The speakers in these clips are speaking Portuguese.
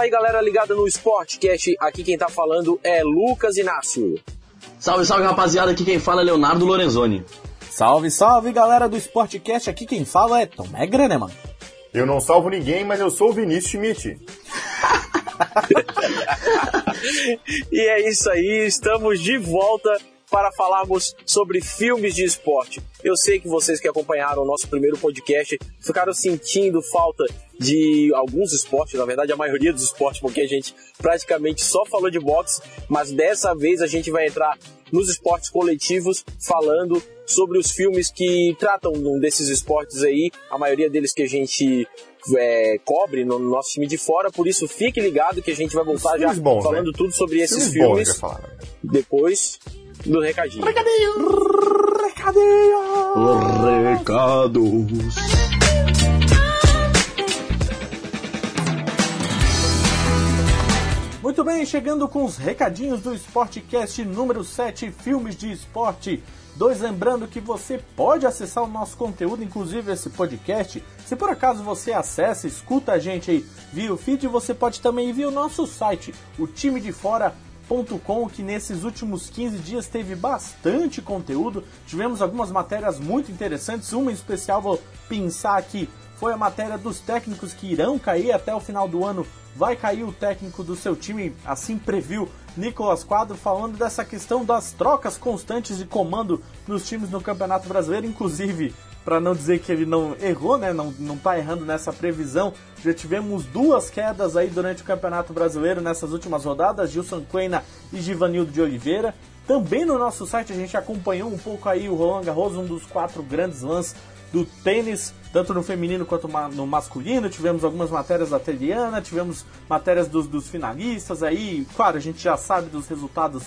Fala aí, galera ligada no Sportcast. Aqui quem tá falando é Lucas Inácio. Salve, salve, rapaziada. Aqui quem fala é Leonardo Lorenzoni. Salve, salve, galera do Sportcast. Aqui quem fala é Tomé Graneman. Eu não salvo ninguém, mas eu sou o Vinícius Schmidt. e é isso aí, estamos de volta para falarmos sobre filmes de esporte. Eu sei que vocês que acompanharam o nosso primeiro podcast ficaram sentindo falta de alguns esportes, na verdade a maioria dos esportes, porque a gente praticamente só falou de boxe, mas dessa vez a gente vai entrar nos esportes coletivos falando sobre os filmes que tratam desses esportes aí, a maioria deles que a gente é, cobre no nosso time de fora, por isso fique ligado que a gente vai voltar já bons, falando né? tudo sobre esses filmes, filmes depois do recadinho. Recadinho! Recadinho! Recados! Muito bem, chegando com os recadinhos do Sportcast número 7, filmes de esporte. Dois, lembrando que você pode acessar o nosso conteúdo, inclusive esse podcast. Se por acaso você acessa, escuta a gente aí via o feed, você pode também vir o nosso site, o time de fora com que nesses últimos 15 dias teve bastante conteúdo. Tivemos algumas matérias muito interessantes, uma em especial vou pensar aqui, foi a matéria dos técnicos que irão cair até o final do ano. Vai cair o técnico do seu time, assim previu Nicolas Quadro, falando dessa questão das trocas constantes de comando nos times no Campeonato Brasileiro, inclusive para não dizer que ele não errou, né? Não, não tá errando nessa previsão. Já tivemos duas quedas aí durante o Campeonato Brasileiro nessas últimas rodadas, Gilson Queina e Givanildo de Oliveira. Também no nosso site a gente acompanhou um pouco aí o Roland Garros, um dos quatro grandes lãs do tênis, tanto no feminino quanto no masculino. Tivemos algumas matérias da Teliana, tivemos matérias dos, dos finalistas aí. Claro, a gente já sabe dos resultados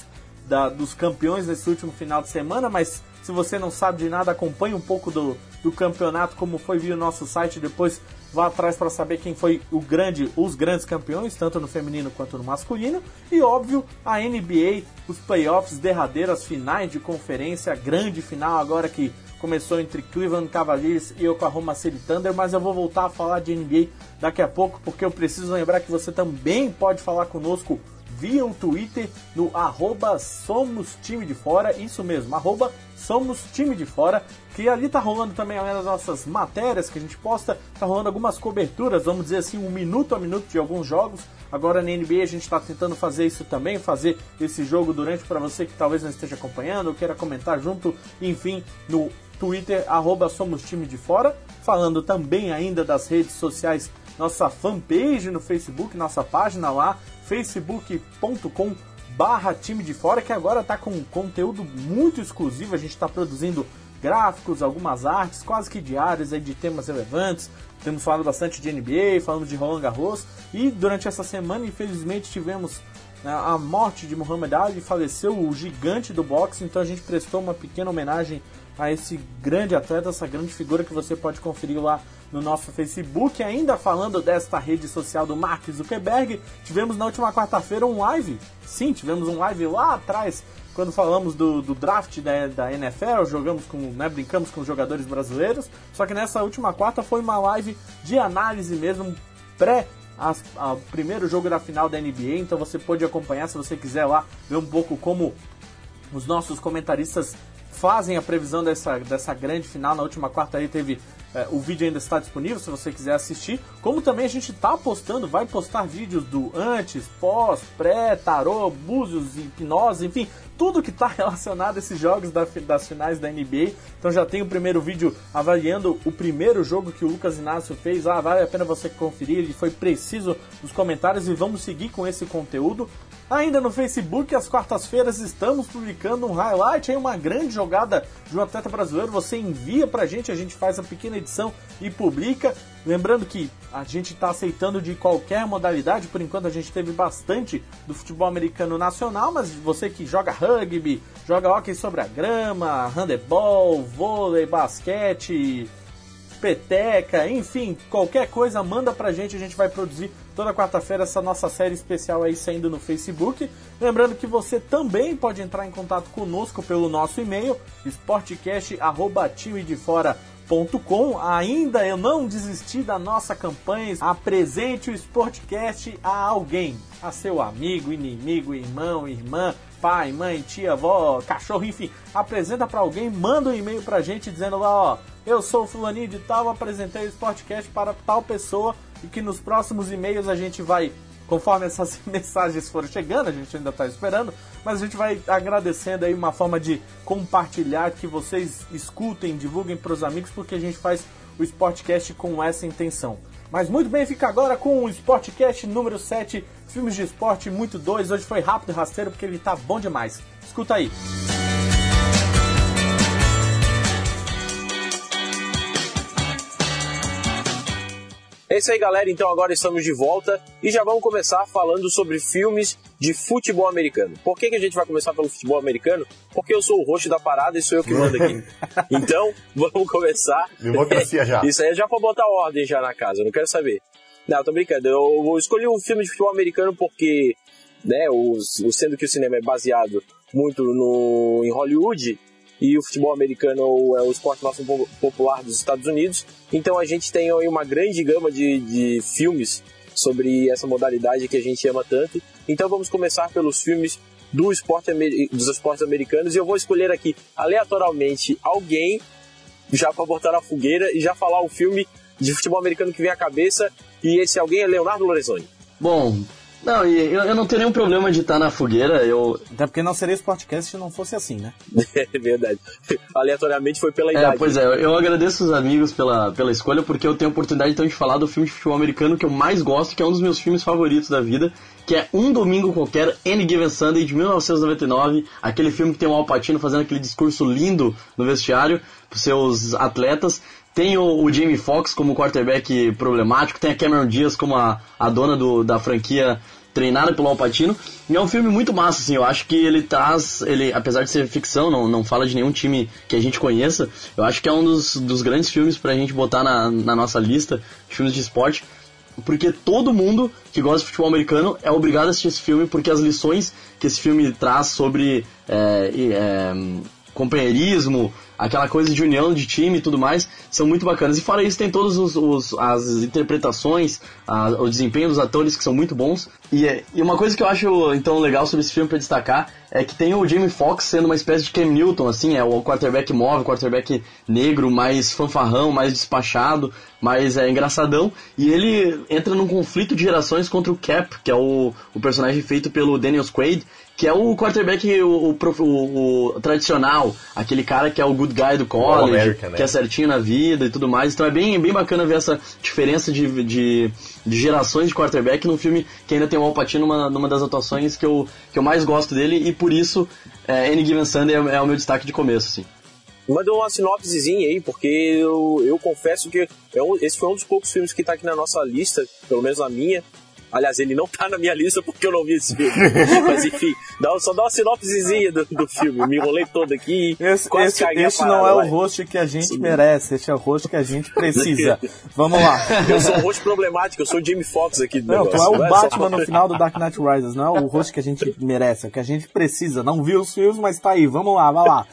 da, dos campeões nesse último final de semana, mas se você não sabe de nada, acompanhe um pouco do, do campeonato, como foi via o nosso site, depois vá atrás para saber quem foi o grande, os grandes campeões, tanto no feminino quanto no masculino. E óbvio, a NBA, os playoffs, derradeiras finais de conferência, grande final agora que começou entre Cleveland Cavaliers e Oklahoma City Thunder, mas eu vou voltar a falar de NBA daqui a pouco, porque eu preciso lembrar que você também pode falar conosco via o Twitter no arroba Somos Time de Fora, isso mesmo, arroba Somos Time de Fora, que ali tá rolando também além das nossas matérias que a gente posta, tá rolando algumas coberturas, vamos dizer assim, um minuto a minuto de alguns jogos. Agora na NBA a gente está tentando fazer isso também, fazer esse jogo durante para você que talvez não esteja acompanhando ou queira comentar junto, enfim, no Twitter, arroba Somos Time de Fora, falando também ainda das redes sociais, nossa fanpage no Facebook, nossa página lá, facebook.com barra time de fora, que agora está com conteúdo muito exclusivo, a gente está produzindo gráficos, algumas artes, quase que diárias aí de temas relevantes. Temos falado bastante de NBA, falando de Roland Garros. E durante essa semana, infelizmente, tivemos né, a morte de Muhammad Ali, faleceu o gigante do boxe, então a gente prestou uma pequena homenagem a esse grande atleta, essa grande figura que você pode conferir lá no nosso Facebook. Ainda falando desta rede social do Mark Zuckerberg, tivemos na última quarta-feira um live. Sim, tivemos um live lá atrás, quando falamos do, do draft da, da, NFL, jogamos com, né, brincamos com os jogadores brasileiros. Só que nessa última quarta foi uma live de análise mesmo, pré o primeiro jogo da final da NBA, então você pode acompanhar se você quiser lá ver um pouco como os nossos comentaristas fazem a previsão dessa, dessa grande final. Na última quarta aí teve é, o vídeo ainda está disponível se você quiser assistir. Como também a gente está postando, vai postar vídeos do antes, pós, pré, tarô, búzios, hipnose, enfim, tudo que está relacionado a esses jogos da, das finais da NBA. Então já tem o primeiro vídeo avaliando o primeiro jogo que o Lucas Inácio fez. Ah, vale a pena você conferir, ele foi preciso nos comentários e vamos seguir com esse conteúdo. Ainda no Facebook, às quartas-feiras, estamos publicando um highlight, aí uma grande jogada de um atleta brasileiro. Você envia pra gente, a gente faz a pequena edição e publica. Lembrando que a gente está aceitando de qualquer modalidade, por enquanto a gente teve bastante do futebol americano nacional, mas você que joga rugby, joga hockey sobre a grama, handebol, vôlei, basquete, peteca, enfim, qualquer coisa, manda pra gente, a gente vai produzir toda quarta-feira essa nossa série especial aí saindo no Facebook. Lembrando que você também pode entrar em contato conosco pelo nosso e-mail, sportcast.timedefora.com Com. Ainda eu não desisti da nossa campanha. Apresente o Sportcast a alguém. A seu amigo, inimigo, irmão, irmã, pai, mãe, tia, avó, cachorro, enfim. Apresenta para alguém, manda um e-mail pra gente dizendo lá, ó, eu sou o fulaninho de tal, apresentei o Sportcast para tal pessoa e que nos próximos e-mails a gente vai conforme essas mensagens forem chegando, a gente ainda está esperando, mas a gente vai agradecendo aí uma forma de compartilhar, que vocês escutem, divulguem para os amigos, porque a gente faz o Sportcast com essa intenção. Mas muito bem, fica agora com o Sportcast número 7, filmes de esporte muito dois. Hoje foi rápido e rasteiro porque ele tá bom demais. Escuta aí. É isso aí, galera. Então agora estamos de volta e já vamos começar falando sobre filmes de futebol americano. Por que, que a gente vai começar pelo futebol americano? Porque eu sou o rosto da parada e sou eu que mando aqui. Então, vamos começar. Democracia já. Isso aí é já pra botar ordem já na casa, eu não quero saber. Não, tô brincando. Eu, escolhi um filme de futebol americano porque, né, o- sendo que o cinema é baseado muito no, em Hollywood, e o futebol americano é o esporte mais po- popular dos Estados Unidos. Então a gente tem uma grande gama de, de filmes sobre essa modalidade que a gente ama tanto. Então vamos começar pelos filmes do esporte, dos esportes americanos e eu vou escolher aqui aleatoriamente alguém já para botar na fogueira e já falar o filme de futebol americano que vem à cabeça e esse alguém é Leonardo Lorenzoni. Bom, não, e eu, eu não tenho nenhum problema de estar na fogueira, eu... Até porque não seria Sportcast se não fosse assim, né? É verdade. Aleatoriamente foi pela É, idade. pois é, eu agradeço os amigos pela, pela escolha, porque eu tenho a oportunidade então de falar do filme de futebol americano que eu mais gosto, que é um dos meus filmes favoritos da vida, que é Um Domingo Qualquer, Any Given Sunday, de 1999, aquele filme que tem o Al Pacino fazendo aquele discurso lindo no vestiário pros seus atletas. Tem o, o Jamie Foxx como quarterback problemático, tem a Cameron Diaz como a, a dona do, da franquia treinada pelo Al Pacino. E é um filme muito massa, assim, eu acho que ele traz, ele, apesar de ser ficção, não, não fala de nenhum time que a gente conheça, eu acho que é um dos, dos grandes filmes pra gente botar na, na nossa lista de filmes de esporte, porque todo mundo que gosta de futebol americano é obrigado a assistir esse filme, porque as lições que esse filme traz sobre é, é, companheirismo, aquela coisa de união de time e tudo mais, são muito bacanas. E fora isso, tem todas as interpretações, a- o desempenho dos atores que são muito bons. E, é- e uma coisa que eu acho então legal sobre esse filme para destacar é que tem o Jamie Foxx sendo uma espécie de Cam Newton, assim, é o quarterback móvel, quarterback negro, mais fanfarrão, mais despachado, mais é, engraçadão. E ele entra num conflito de gerações contra o Cap, que é o, o personagem feito pelo Daniel Quaid, que é o quarterback o, o o- o tradicional, aquele cara que é o good guy do college, né? que é certinho na vida e tudo mais. Então é bem, bem bacana ver essa diferença de, de, de gerações de quarterback num filme que ainda tem o Al Pacino numa, numa das atuações que eu, que eu mais gosto dele e por isso é, Any Given Sunday é, é o meu destaque de começo, assim. Manda uma sinopsezinha aí, porque eu, eu confesso que é um- esse foi um dos poucos filmes que tá aqui na nossa lista, pelo menos na minha. Aliás, ele não tá na minha lista porque eu não vi esse filme. Mas enfim, dá, só dá uma sinopsezinha do, do filme. Me enrolei todo aqui. Esse, esse, esse parada, não é vai. o host que a gente merece, esse é o host que a gente precisa. Vamos lá. Eu sou o rosto problemático, eu sou o Jamie Foxx aqui do Não, tu é o Vai, Batman só- no final do Dark Knight Rises, não é o host que a gente merece, é o que a gente precisa. Não viu os filmes, mas tá aí, vamos lá, vai lá.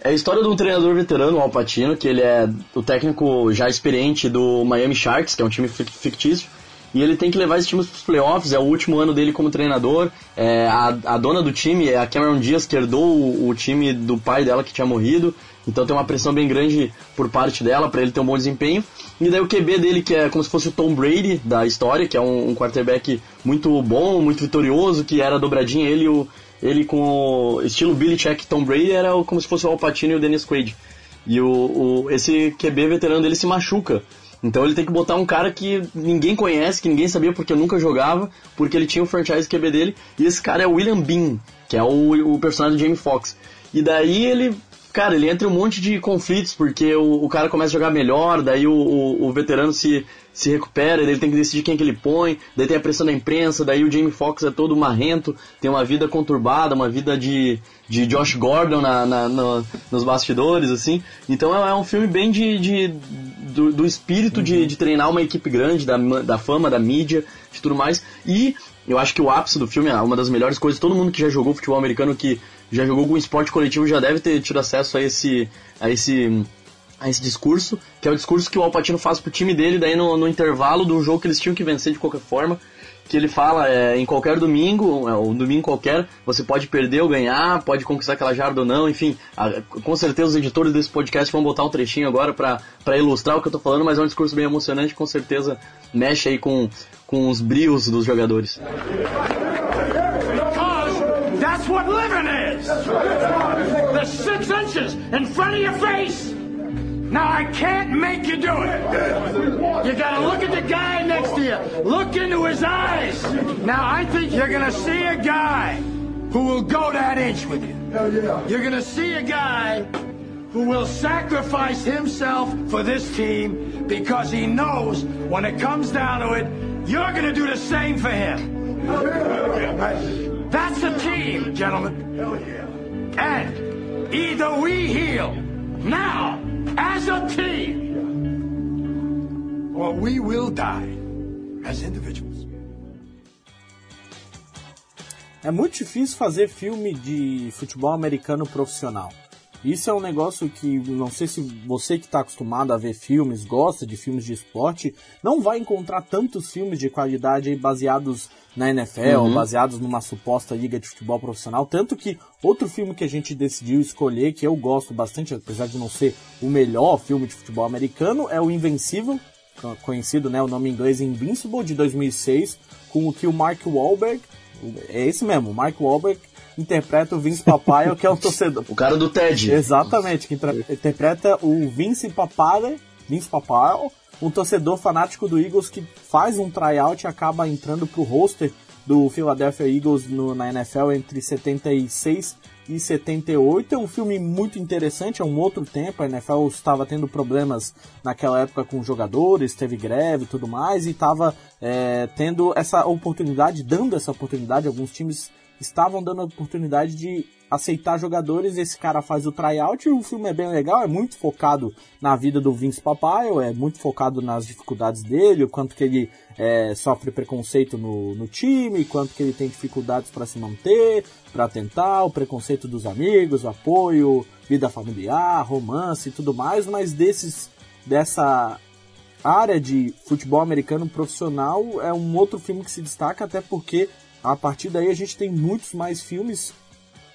É a história de um treinador veterano, o Al Pacino, que ele é o técnico já experiente do Miami Sharks, que é um time fic- fictício, e ele tem que levar esse time para os playoffs, é o último ano dele como treinador. É, a, a dona do time é a Cameron Diaz, que herdou o, o time do pai dela que tinha morrido, então tem uma pressão bem grande por parte dela para ele ter um bom desempenho. E daí o QB dele, que é como se fosse o Tom Brady da história, que é um, um quarterback muito bom, muito vitorioso, que era dobradinha ele e o ele com estilo Billy Check Tom Brady era como se fosse o Al Pacino e o Dennis Quaid. E o, o- esse QB veterano dele se machuca. Então ele tem que botar um cara que ninguém conhece, que ninguém sabia porque nunca jogava, porque ele tinha o franchise QB dele. E esse cara é o William Bean, que é o, o personagem do Jamie Foxx. E daí ele, cara, ele entra um monte de conflitos, porque o, o cara começa a jogar melhor, daí o, o, o veterano se, se recupera, ele tem que decidir quem que ele põe, daí tem a pressão da imprensa, daí o Jamie Foxx é todo marrento, tem uma vida conturbada, uma vida de, de Josh Gordon na, na- no- nos bastidores, assim. Então é, é um filme bem de, de- do, do espírito de, de treinar uma equipe grande, da, da fama, da mídia, de tudo mais. E eu acho que o ápice do filme, uma das melhores coisas, todo mundo que já jogou futebol americano que já jogou algum esporte coletivo já deve ter tido acesso a esse, a esse, a esse discurso, que é o discurso que o Alpatino faz pro time dele, daí no, no intervalo do jogo que eles tinham que vencer de qualquer forma, que ele fala é, em qualquer domingo, é, um domingo qualquer, você pode perder ou ganhar, pode conquistar aquela jarda ou não, enfim, a, com certeza os editores desse podcast vão botar um trechinho agora para ilustrar o que eu tô falando, mas é um discurso bem emocionante, com certeza mexe aí com, com os brios dos jogadores. That's what living is. The six inches in front of your face. Now I can't make you do it. You gotta look at the guy next to you. Look into his eyes. Now I think you're gonna see a guy who will go that inch with you. You're gonna see a guy who will sacrifice himself for this team because he knows when it comes down to it, you're gonna do the same for him. That's a team, gentlemen. And either we heal now as a team, or we will die as individuals. É muito difícil fazer filme de futebol americano profissional. Isso é um negócio que não sei se você que está acostumado a ver filmes, gosta de filmes de esporte, não vai encontrar tantos filmes de qualidade baseados na NFL, uhum. baseados numa suposta liga de futebol profissional. Tanto que outro filme que a gente decidiu escolher, que eu gosto bastante, apesar de não ser o melhor filme de futebol americano, é o Invencível, conhecido, né, o nome em inglês Invincible, de 2006, com o que o Mark Wahlberg, é esse mesmo, Mark Wahlberg interpreta o Vince Papaya, que é um torcedor. o cara do TED. Exatamente, que interpreta o Vince Papaya, Vince Papaya, um torcedor fanático do Eagles que faz um tryout e acaba entrando pro roster do Philadelphia Eagles no, na NFL entre 76 e 78. É um filme muito interessante, é um outro tempo. A NFL estava tendo problemas naquela época com jogadores, teve greve e tudo mais, e estava é, tendo essa oportunidade, dando essa oportunidade. Alguns times estavam dando a oportunidade de aceitar jogadores. Esse cara faz o tryout e o filme é bem legal, é muito focado na vida do Vince Papaya, é muito focado nas dificuldades dele, o quanto que ele é, sofre preconceito no, no time, quanto que ele tem dificuldades para se manter, para tentar, o preconceito dos amigos, o apoio, vida familiar, romance e tudo mais, mas desses dessa área de futebol americano profissional é um outro filme que se destaca até porque a partir daí a gente tem muitos mais filmes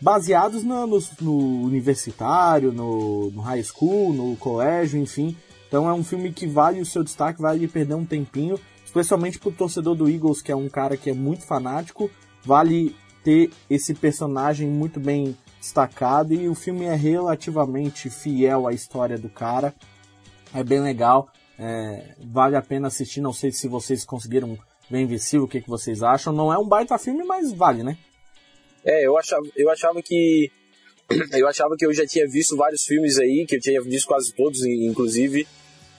baseados no, no, no universitário, no, no, high school, no colégio, enfim. Então é um filme que vale o seu destaque, vale perder um tempinho, especialmente pro torcedor do Eagles, que é um cara que é muito fanático, vale ter esse personagem muito bem destacado e o filme é relativamente fiel à história do cara. É bem legal, é, vale a pena assistir. Não sei se vocês conseguiram bem Invencível, o que, que vocês acham? Não é um baita filme, mas vale, né? É, eu achava, eu achava que. Eu achava que eu já tinha visto vários filmes aí, que eu tinha visto quase todos, inclusive,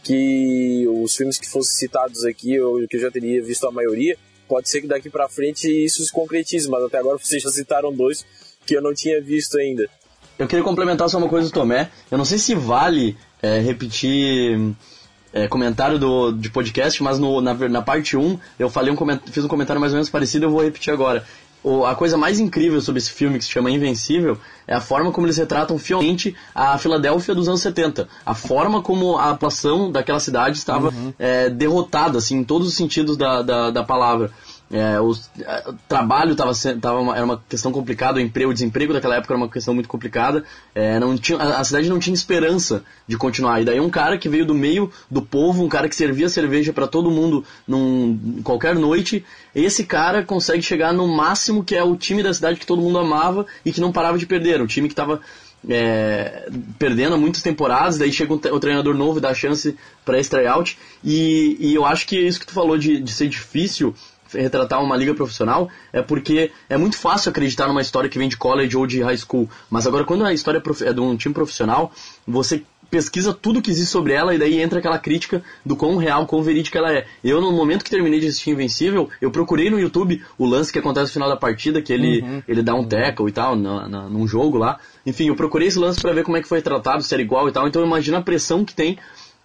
que os filmes que fossem citados aqui, eu, que eu já teria visto a maioria. Pode ser que daqui pra frente isso se concretize, mas até agora vocês já citaram dois que eu não tinha visto ainda. Eu queria complementar só uma coisa do Tomé. Eu não sei se vale é, repetir é, comentário do, de podcast, mas no, na, na parte 1 eu falei um fiz um comentário mais ou menos parecido, eu vou repetir agora. O, a coisa mais incrível sobre esse filme, que se chama Invencível, é a forma como eles retratam fielmente a Filadélfia dos anos 70. A forma como a atuação daquela cidade estava uhum. é, derrotada, assim, em todos os sentidos da, da, da palavra. É, o, é, o, trabalho tava, tava uma, era uma questão complicada, o emprego, o desemprego daquela época era uma questão muito complicada. É, não tinha, a, a, cidade não tinha esperança de continuar. E daí um cara que veio do meio do povo, um cara que servia cerveja para todo mundo num, qualquer noite, esse cara consegue chegar no máximo que é o time da cidade que todo mundo amava e que não parava de perder. O time que estava é, perdendo muitas temporadas, daí chega o treinador novo e dá chance para esse tryout. E, e eu acho que isso que tu falou de, de ser difícil retratar uma liga profissional é porque é muito fácil acreditar numa história que vem de college ou de high school. Mas agora, quando a história é de um time profissional, você pesquisa tudo que existe sobre ela e daí entra aquela crítica do quão real, quão verídica ela é. Eu, no momento que terminei de assistir Invencível, eu procurei no YouTube o lance que acontece no final da partida, que ele, uhum. ele dá um tackle e tal, na, na, num jogo lá. Enfim, eu procurei esse lance para ver como é que foi tratado, se era igual e tal. Então imagina a pressão que tem,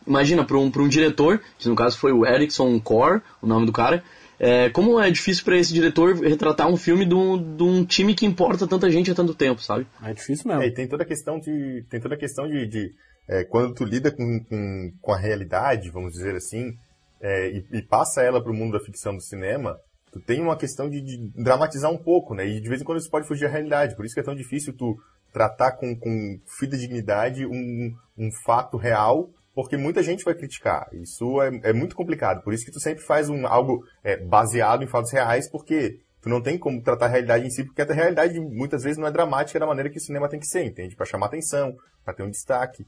imagina, para um, pra um diretor, que no caso foi o Erickson Core, o nome do cara, é, como é difícil para esse diretor retratar um filme de um, de um, time que importa tanta gente há tanto tempo, sabe? É difícil mesmo. É, e tem toda a questão de, tem toda a questão de, de é, quando tu lida com, com, com, a realidade, vamos dizer assim, é, e, e, passa ela para o mundo da ficção do cinema, tu tem uma questão de, de, dramatizar um pouco, né? E de vez em quando isso pode fugir da realidade. Por isso que é tão difícil tu tratar com, com fidedignidade um, um fato real, porque muita gente vai criticar. Isso é, é muito complicado. Por isso que tu sempre faz um, algo é, baseado em fatos reais, porque tu não tem como tratar a realidade em si, porque a realidade muitas vezes não é dramática da maneira que o cinema tem que ser, entende? Para chamar atenção, para ter um destaque.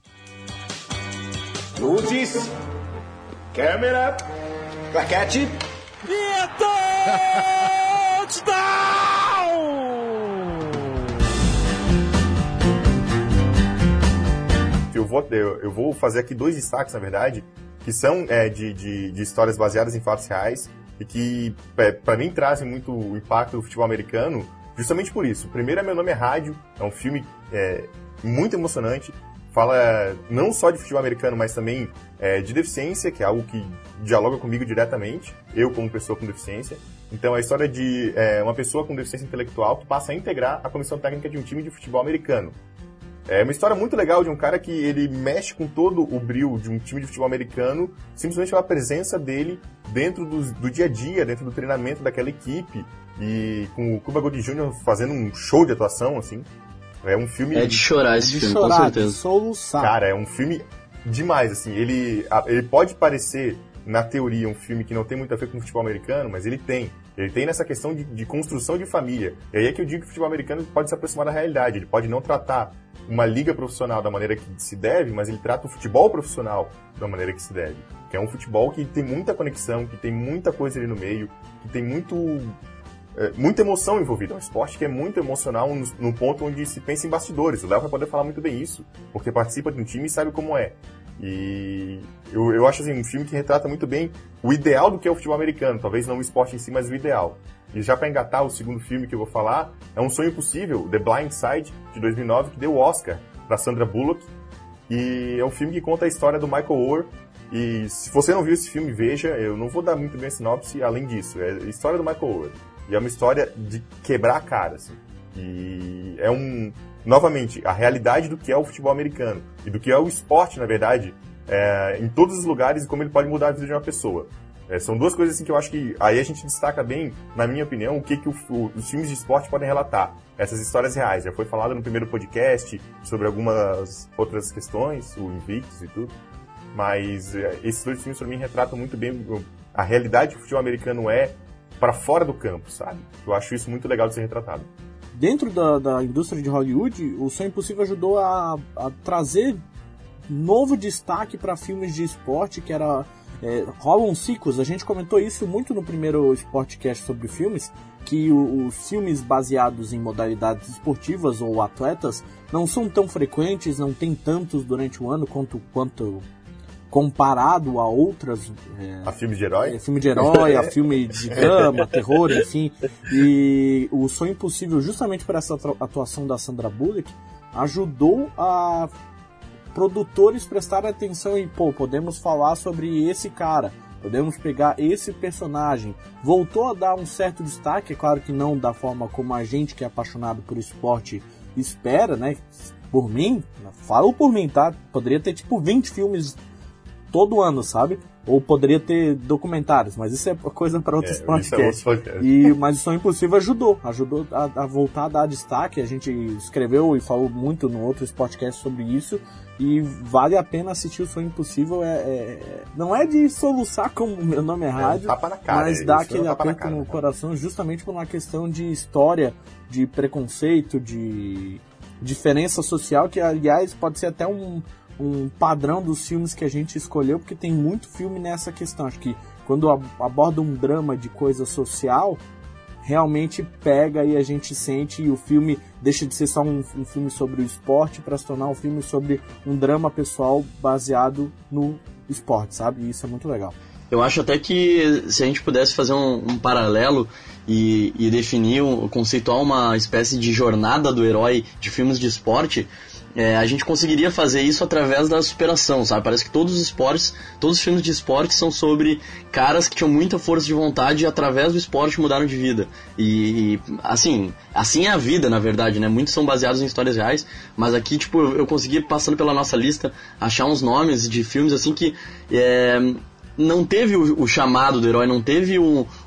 Luzes, câmera, claquete. E touchdown! Vou, eu, vou fazer aqui dois destaques, na verdade, que são é, de, de, de histórias baseadas em fatos reais e que, é, para mim, trazem muito o impacto do futebol americano justamente por isso. Primeiro, é Meu Nome é Rádio, é um filme é, muito emocionante, fala não só de futebol americano, mas também é, de deficiência, que é algo que dialoga comigo diretamente, eu como pessoa com deficiência. Então, é a história de é, uma pessoa com deficiência intelectual que passa a integrar a comissão técnica de um time de futebol americano. É uma história muito legal de um cara que ele mexe com todo o brilho de um time de futebol americano, simplesmente pela presença dele dentro do, do dia a dia, dentro do treinamento daquela equipe, e com o Cuba Gooding Jr. fazendo um show de atuação, assim. É um filme... É de chorar esse de filme, chorar, com certeza. De soluçar. Cara, é um filme demais, assim. Ele, ele pode parecer, na teoria, um filme que não tem muito a ver com o futebol americano, mas ele tem. Ele tem nessa questão de, de construção de família. E aí é que eu digo que o futebol americano pode se aproximar da realidade. Ele pode não tratar uma liga profissional da maneira que se deve, mas ele trata o futebol profissional da maneira que se deve. Que é um futebol que tem muita conexão, que tem muita coisa ali no meio, que tem muito é, muita emoção envolvida. É um esporte que é muito emocional no, no, ponto onde se pensa em bastidores. O Léo vai poder falar muito bem isso, porque participa de um time e sabe como é. E eu, eu acho assim, um filme que retrata muito bem o ideal do que é o futebol americano. Talvez não o esporte em si, mas o ideal. E já para engatar o segundo filme que eu vou falar, é Um Sonho Possível, The Blind Side, de 2009, que deu o Oscar para Sandra Bullock. E é um filme que conta a história do Michael Oher. E se você não viu esse filme, veja. Eu não vou dar muito bem a sinopse além disso. É a história do Michael Oher. E é uma história de quebrar a cara, assim. E é um... Novamente, a realidade do que é o futebol americano. E do que é o esporte, na verdade, é, em todos os lugares e como ele pode mudar a vida de uma pessoa. É, são duas coisas assim que eu acho que aí a gente destaca bem, na minha opinião, o que, que o, o, os filmes de esporte podem relatar. Essas histórias reais. Já foi falado no primeiro podcast sobre algumas outras questões, o Invictus e tudo. Mas é, esses dois filmes, para mim, retratam muito bem a realidade que o futebol americano é para fora do campo, sabe? Eu acho isso muito legal de ser retratado. Dentro da, da indústria de Hollywood, o Sonho Impossível ajudou a, a trazer novo destaque para filmes de esporte, que era é, rolam ciclos, a gente comentou isso muito no primeiro Sportcast sobre filmes, que os filmes baseados em modalidades esportivas ou atletas não são tão frequentes, não tem tantos durante o ano quanto, quanto comparado a outras. É, a filme de herói? É, filme de herói, a filme de drama, terror, enfim. E o Sonho Impossível, justamente por essa atuação da Sandra Bullock, ajudou a produtores prestarem atenção e, pô, podemos falar sobre esse cara, podemos pegar esse personagem. Voltou a dar um certo destaque, é claro que não da forma como a gente que é apaixonado por esporte espera, né? Por mim, falo por mim, tá? Poderia ter tipo 20 filmes todo ano, sabe? Ou poderia ter documentários, mas isso é coisa para outros é, podcasts. É e, mas o Sonho Impossível ajudou, ajudou a, a, voltar a dar destaque. A gente escreveu e falou muito no outro podcast sobre isso. E vale a pena assistir o Sonho Impossível. É, é não é de soluçar como meu nome é, é rádio, cara, mas dá aquele aperto no coração justamente por uma questão de história, de preconceito, de diferença social, que aliás pode ser até um um padrão dos filmes que a gente escolheu, porque tem muito filme nessa questão. Acho que quando aborda um drama de coisa social, realmente pega e a gente sente e o filme deixa de ser só um, um filme sobre o esporte para se tornar um filme sobre um drama pessoal baseado no esporte, sabe? E isso é muito legal. Eu acho até que se a gente pudesse fazer um, um paralelo e, e definir, conceituar uma espécie de jornada do herói de filmes de esporte, é, a gente conseguiria fazer isso através da superação, sabe? Parece que todos os esportes, todos os filmes de esporte são sobre caras que tinham muita força de vontade e através do esporte mudaram de vida. E, e assim, assim é a vida, na verdade, né? Muitos são baseados em histórias reais, mas aqui, tipo, eu consegui, passando pela nossa lista, achar uns nomes de filmes, assim, que é, não teve o, o, chamado do herói, não teve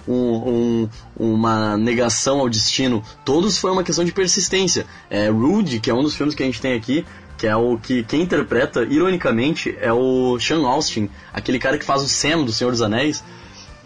um, um, uma negação ao destino. Todos foi uma questão de persistência. É, Rude, que é um dos filmes que a gente tem aqui, que é o que quem interpreta, ironicamente, é o Sean Austin, aquele cara que faz o Sam do Senhor dos Anéis.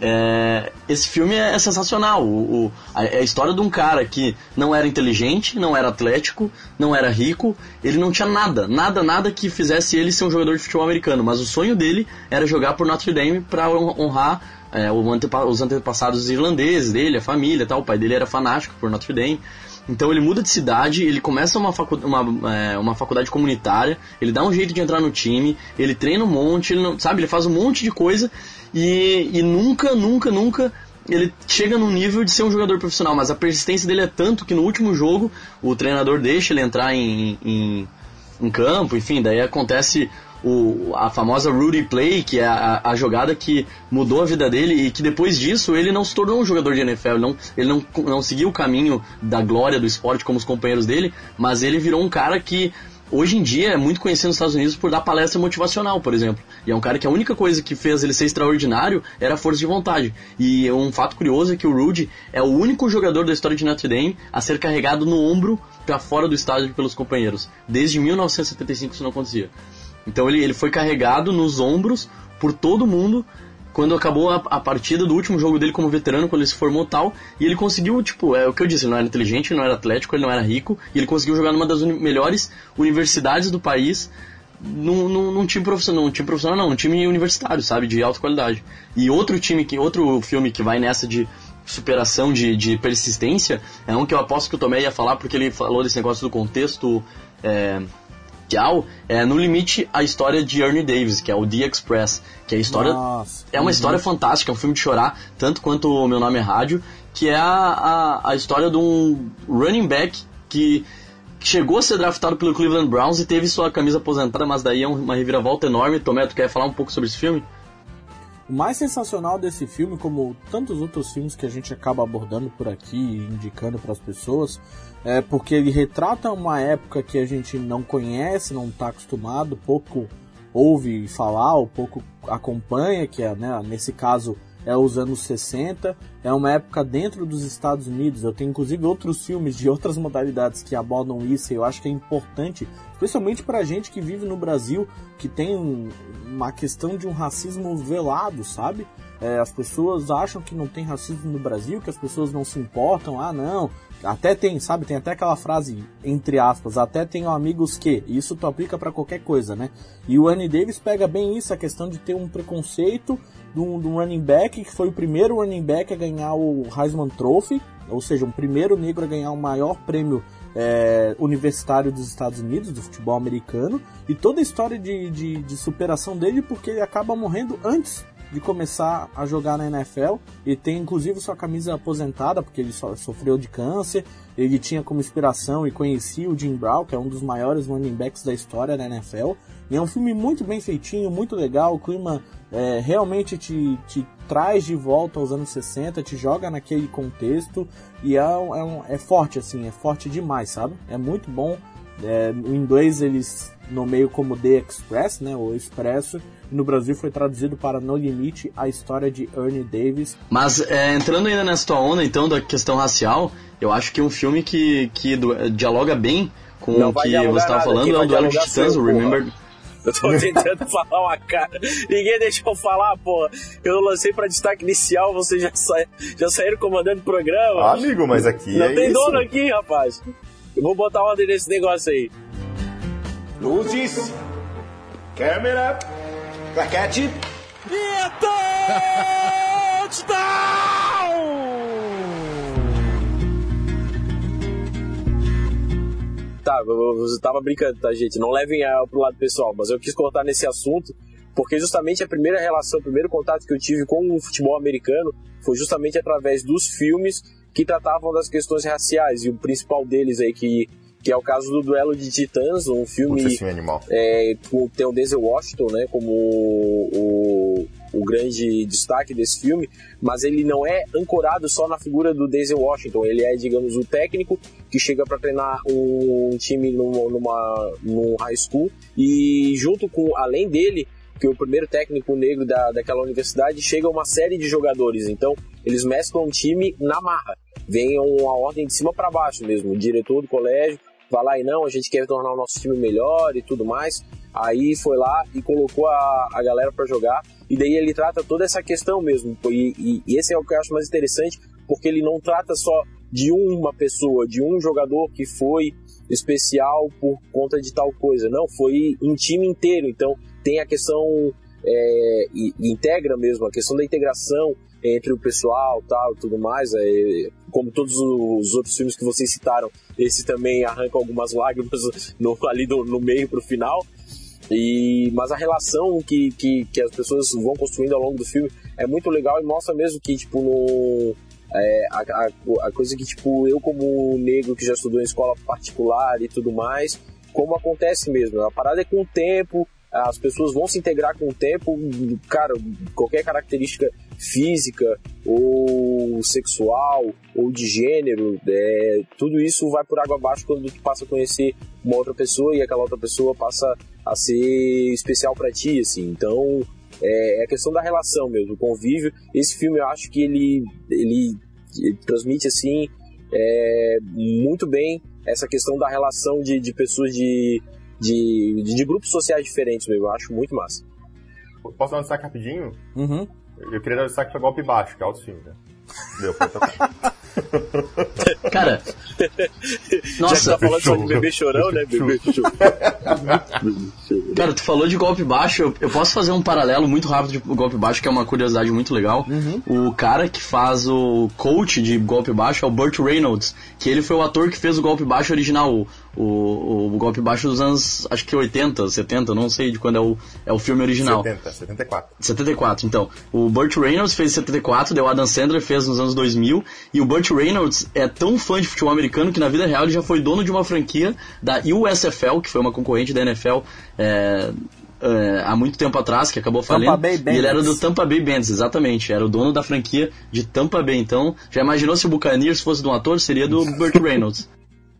É, esse filme é, sensacional. O, o, a, é a história de um cara que não era inteligente, não era atlético, não era rico, ele não tinha nada, nada, nada que fizesse ele ser um jogador de futebol americano. Mas o sonho dele era jogar por Notre Dame para honrar é, os antepassados irlandeses dele, a família tal. O pai dele era fanático por Notre Dame. Então ele muda de cidade, ele começa uma, facu uma, é, uma faculdade comunitária, ele dá um jeito de entrar no time, ele treina um monte, ele não, sabe, ele faz um monte de coisa e, e nunca, nunca, nunca ele chega num nível de ser um jogador profissional, mas a persistência dele é tanto que no último jogo o treinador deixa ele entrar em, em, em campo, enfim, daí acontece o, a famosa Rudy Play, que é a, a, jogada que mudou a vida dele e que depois disso ele não se tornou um jogador de NFL, não, ele não, não seguiu o caminho da glória do esporte como os companheiros dele, mas ele virou um cara que hoje em dia é muito conhecido nos Estados Unidos por dar palestra motivacional, por exemplo. E é um cara que a única coisa que fez ele ser extraordinário era a força de vontade. E um fato curioso é que o Rudy é o único jogador da história de Notre Dame a ser carregado no ombro para fora do estádio pelos companheiros. Desde 1975 isso não acontecia. Então ele, ele foi carregado nos ombros por todo mundo quando acabou a, a, partida do último jogo dele como veterano, quando ele se formou tal, e ele conseguiu, tipo, é o que eu disse, ele não era inteligente, não era atlético, ele não era rico, e ele conseguiu jogar numa das uni melhores universidades do país, num, num, num, time profissional, num time profissional não, num time universitário, sabe, de alta qualidade. E outro time, que outro filme que vai nessa de superação, de, de persistência, é um que eu aposto que o Tomé ia falar, porque ele falou desse negócio do contexto é, é no limite a história de Ernie Davis, que é o The Express, que é a história Nossa, é uma uhum. história fantástica, é um filme de chorar, tanto quanto o meu nome é rádio, que é a, a, a história de um running back que chegou a ser draftado pelo Cleveland Browns e teve sua camisa aposentada, mas daí é uma reviravolta enorme. Tomé, tu quer falar um pouco sobre esse filme? O mais sensacional desse filme, como tantos outros filmes que a gente acaba abordando por aqui, indicando para as pessoas, é porque ele retrata uma época que a gente não conhece, não está acostumado, pouco ouve falar, ou pouco acompanha, que é, né, nesse caso é os anos 60, é uma época dentro dos Estados Unidos. Eu tenho inclusive outros filmes de outras modalidades que abordam isso, e eu acho que é importante, especialmente para a gente que vive no Brasil, que tem uma questão de um racismo velado, sabe? É, as pessoas acham que não tem racismo no Brasil, que as pessoas não se importam, ah não, até tem, sabe, tem até aquela frase, entre aspas, até tenho amigos que, isso tu aplica para qualquer coisa, né? E o Annie Davis pega bem isso, a questão de ter um preconceito de um, de um running back, que foi o primeiro running back a ganhar o Heisman Trophy, ou seja, um primeiro negro a ganhar o maior prêmio é, universitário dos Estados Unidos, do futebol americano, e toda a história de, de, de superação dele, porque ele acaba morrendo antes de começar a jogar na NFL. Ele tem inclusive sua camisa aposentada, porque ele so, sofreu de câncer. Ele tinha como inspiração e conhecia o Jim Brown, que é um dos maiores running backs da história da NFL. E é um filme muito bem feitinho, muito legal. O clima é, realmente te, te traz de volta aos anos 60, te joga naquele contexto. E é, é, um, é forte, assim, é forte demais, sabe? É muito bom. É, no inglês eles nomeiam como The Express, né, o Expresso, no Brasil foi traduzido para No Limite, a história de Ernie Davis. Mas é, entrando ainda nessa tua onda, então, da questão racial, eu acho que um filme que, que do, dialoga bem com não o que você estava falando é o Duelo de Titãs, o Remember... Eu tô tentando falar uma cara. Ninguém deixou eu falar, pô. Eu lancei pra destaque inicial, vocês já, sa... já saíram comandando o programa. Ah, amigo, mas aqui Não é tem isso. dono aqui, rapaz. Eu vou botar ordem nesse negócio aí. Luzes. Câmera. Claquete. E touchdown! Tá, você tava brincando, tá, gente? Não levem pro lado pessoal, mas eu quis cortar nesse assunto porque justamente a primeira relação, o primeiro contato que eu tive com o futebol americano foi justamente através dos filmes que tratavam das questões raciais e o principal deles aí que que é o caso do Duelo de Titãs, um filme, esse filme é animal. é, com, tem o Denzel Washington, né, como o, o grande destaque desse filme, mas ele não é ancorado só na figura do Denzel Washington, ele é, digamos, o técnico que chega para treinar um time numa, numa, num high school e junto com, além dele, que o primeiro técnico negro da, daquela universidade chega uma série de jogadores, então eles mesclam um time na marra, vem uma ordem de cima para baixo mesmo, o diretor do colégio vai lá e não, a gente quer tornar o nosso time melhor e tudo mais, aí foi lá e colocou a, a galera para jogar e daí ele trata toda essa questão mesmo. E, e, e, esse é o que eu acho mais interessante, porque ele não trata só de uma pessoa, de um jogador que foi especial por conta de tal coisa. Não, foi um time inteiro. Então tem a questão, é, e, integra mesmo, a questão da integração entre o pessoal tal tudo mais. É, como todos os outros filmes que vocês citaram, esse também arranca algumas lágrimas no, ali no, no meio pro final. E, mas a relação que, que, que as pessoas vão construindo ao longo do filme é muito legal e mostra mesmo que, tipo, no, é, a, a, a, coisa que, tipo, eu como negro que já estudou em escola particular e tudo mais, como acontece mesmo. A parada é com o tempo, as pessoas vão se integrar com o tempo, cara, qualquer característica física ou sexual ou de gênero, é, tudo isso vai por água abaixo quando tu passa a conhecer uma outra pessoa e aquela outra pessoa passa a ser especial para ti, assim. Então, é, é, a questão da relação mesmo, o convívio. Esse filme eu acho que ele, ele, ele transmite, assim, é, muito bem essa questão da relação de, de pessoas de, de, de, grupos sociais diferentes mesmo. Eu acho muito massa. Posso dar um destaque rapidinho? Uhum. Eu queria dar um destaque pra Golpe Baixo, que é outro filme, né? Deu, foi Cara, nossa. Já tá falando só de bebê chorão, né? Bebê chorão. Cara, tu falou de golpe baixo, eu, eu, posso fazer um paralelo muito rápido de golpe baixo, que é uma curiosidade muito legal. Uhum. O cara que faz o coach de golpe baixo é o Burt Reynolds, que ele foi o ator que fez o golpe baixo original, o, o, golpe baixo dos anos, acho que 80, 70, não sei de quando é o, é o filme original. 70, 74. 74, então. O Burt Reynolds fez em 74, daí o Adam Sandler fez nos anos 2000, e o Burt Reynolds é tão fã de futebol americano que na vida real ele já foi dono de uma franquia da USFL, que foi uma concorrente da NFL é, é, há muito tempo atrás, que acabou Bay e ele era do. Tampa Bay Bandits, exatamente. Era o dono da franquia de Tampa Bay. Então, já imaginou se o Buccaneers fosse de um ator? Seria do Burt Reynolds.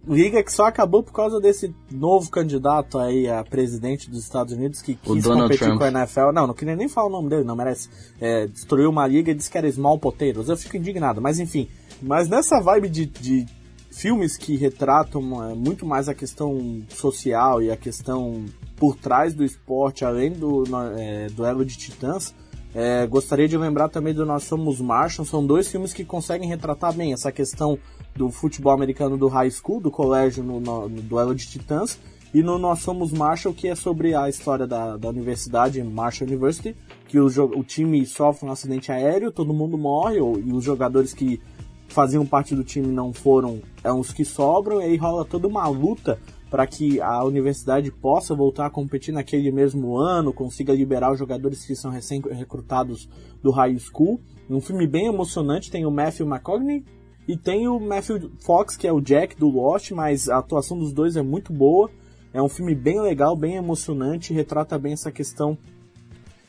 Liga que só acabou por causa desse novo candidato aí a presidente dos Estados Unidos que quis competir Trump. com a NFL. Não, não queria nem falar o nome dele, não merece. É, destruiu uma liga e disse que era small potatoes. Eu fico indignado, mas enfim. Mas nessa vibe de, de filmes que retratam é, muito mais a questão social e a questão por trás do esporte, além do é, duelo de titãs, é, gostaria de lembrar também do Nós Somos Martian. São dois filmes que conseguem retratar bem essa questão do futebol americano do high school, do colégio no, no- no duelo de titãs. E no Nós Somos Marshall, que é sobre a história da, da universidade, Marshall University, que o, o time sofre um acidente aéreo, todo mundo morre, ou- e os jogadores que faziam parte do time não foram, é os que sobram, e aí rola toda uma luta para que a universidade possa voltar a competir naquele mesmo ano, consiga liberar os jogadores que são recém-recrutados do high school. Um filme bem emocionante, tem o Matthew McConaughey e tem o Matthew Fox, que é o Jack do Lost, mas a atuação dos dois é muito boa. É um filme bem legal, bem emocionante, retrata bem essa questão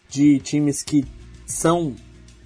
de times que são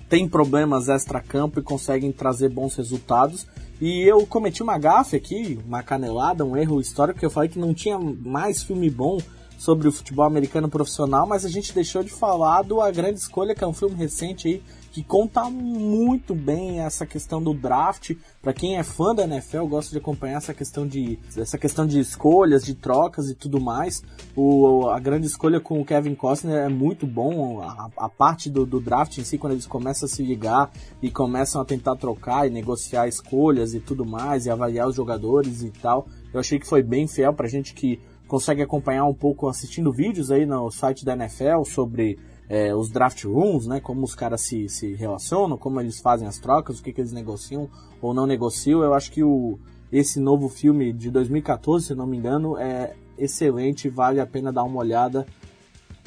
têm problemas extra-campo e conseguem trazer bons resultados. E eu cometi uma gafe aqui, uma canelada, um erro histórico, que eu falei que não tinha mais filme bom sobre o futebol americano profissional, mas a gente deixou de falar do A Grande Escolha, que é um filme recente aí, que conta muito bem essa questão do draft. Para quem é fã da NFL, gosta de acompanhar essa questão de essa questão de escolhas, de trocas e tudo mais. O, a grande escolha com o Kevin Costner é muito bom. A, a parte do, do draft em si, quando eles começam a se ligar e começam a tentar trocar e negociar escolhas e tudo mais, e avaliar os jogadores e tal. Eu achei que foi bem fiel pra gente que consegue acompanhar um pouco assistindo vídeos aí no site da NFL sobre é, os draft rooms, né? Como os caras se, se relacionam, como eles fazem as trocas, o que, que eles negociam ou não negociam. Eu acho que o, esse novo filme de 2014, se não me engano, é excelente, vale a pena dar uma olhada,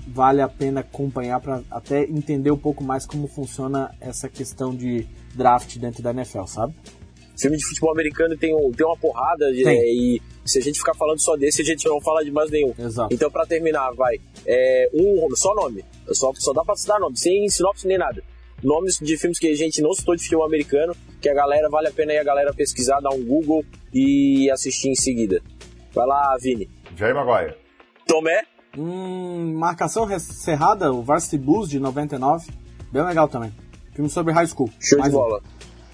vale a pena acompanhar para até entender um pouco mais como funciona essa questão de draft dentro da NFL, sabe? Filme de futebol americano tem, um, tem uma porrada é, e se a gente ficar falando só desse, a gente não fala de mais nenhum. Exato. Então, pra terminar, vai. É, um, só nome. Só, só dá pra citar nome, sem sinopse nem nada. Nomes de filmes que a gente não citou de filme americano, que a galera vale a pena aí a galera pesquisar, dar um Google e assistir em seguida. Vai lá, Vini. Jair Maguire. Tomé. Hum, marcação cerrada, o Varsity Blues de 99. Bem legal também. Filme sobre high school. Show Mais de um.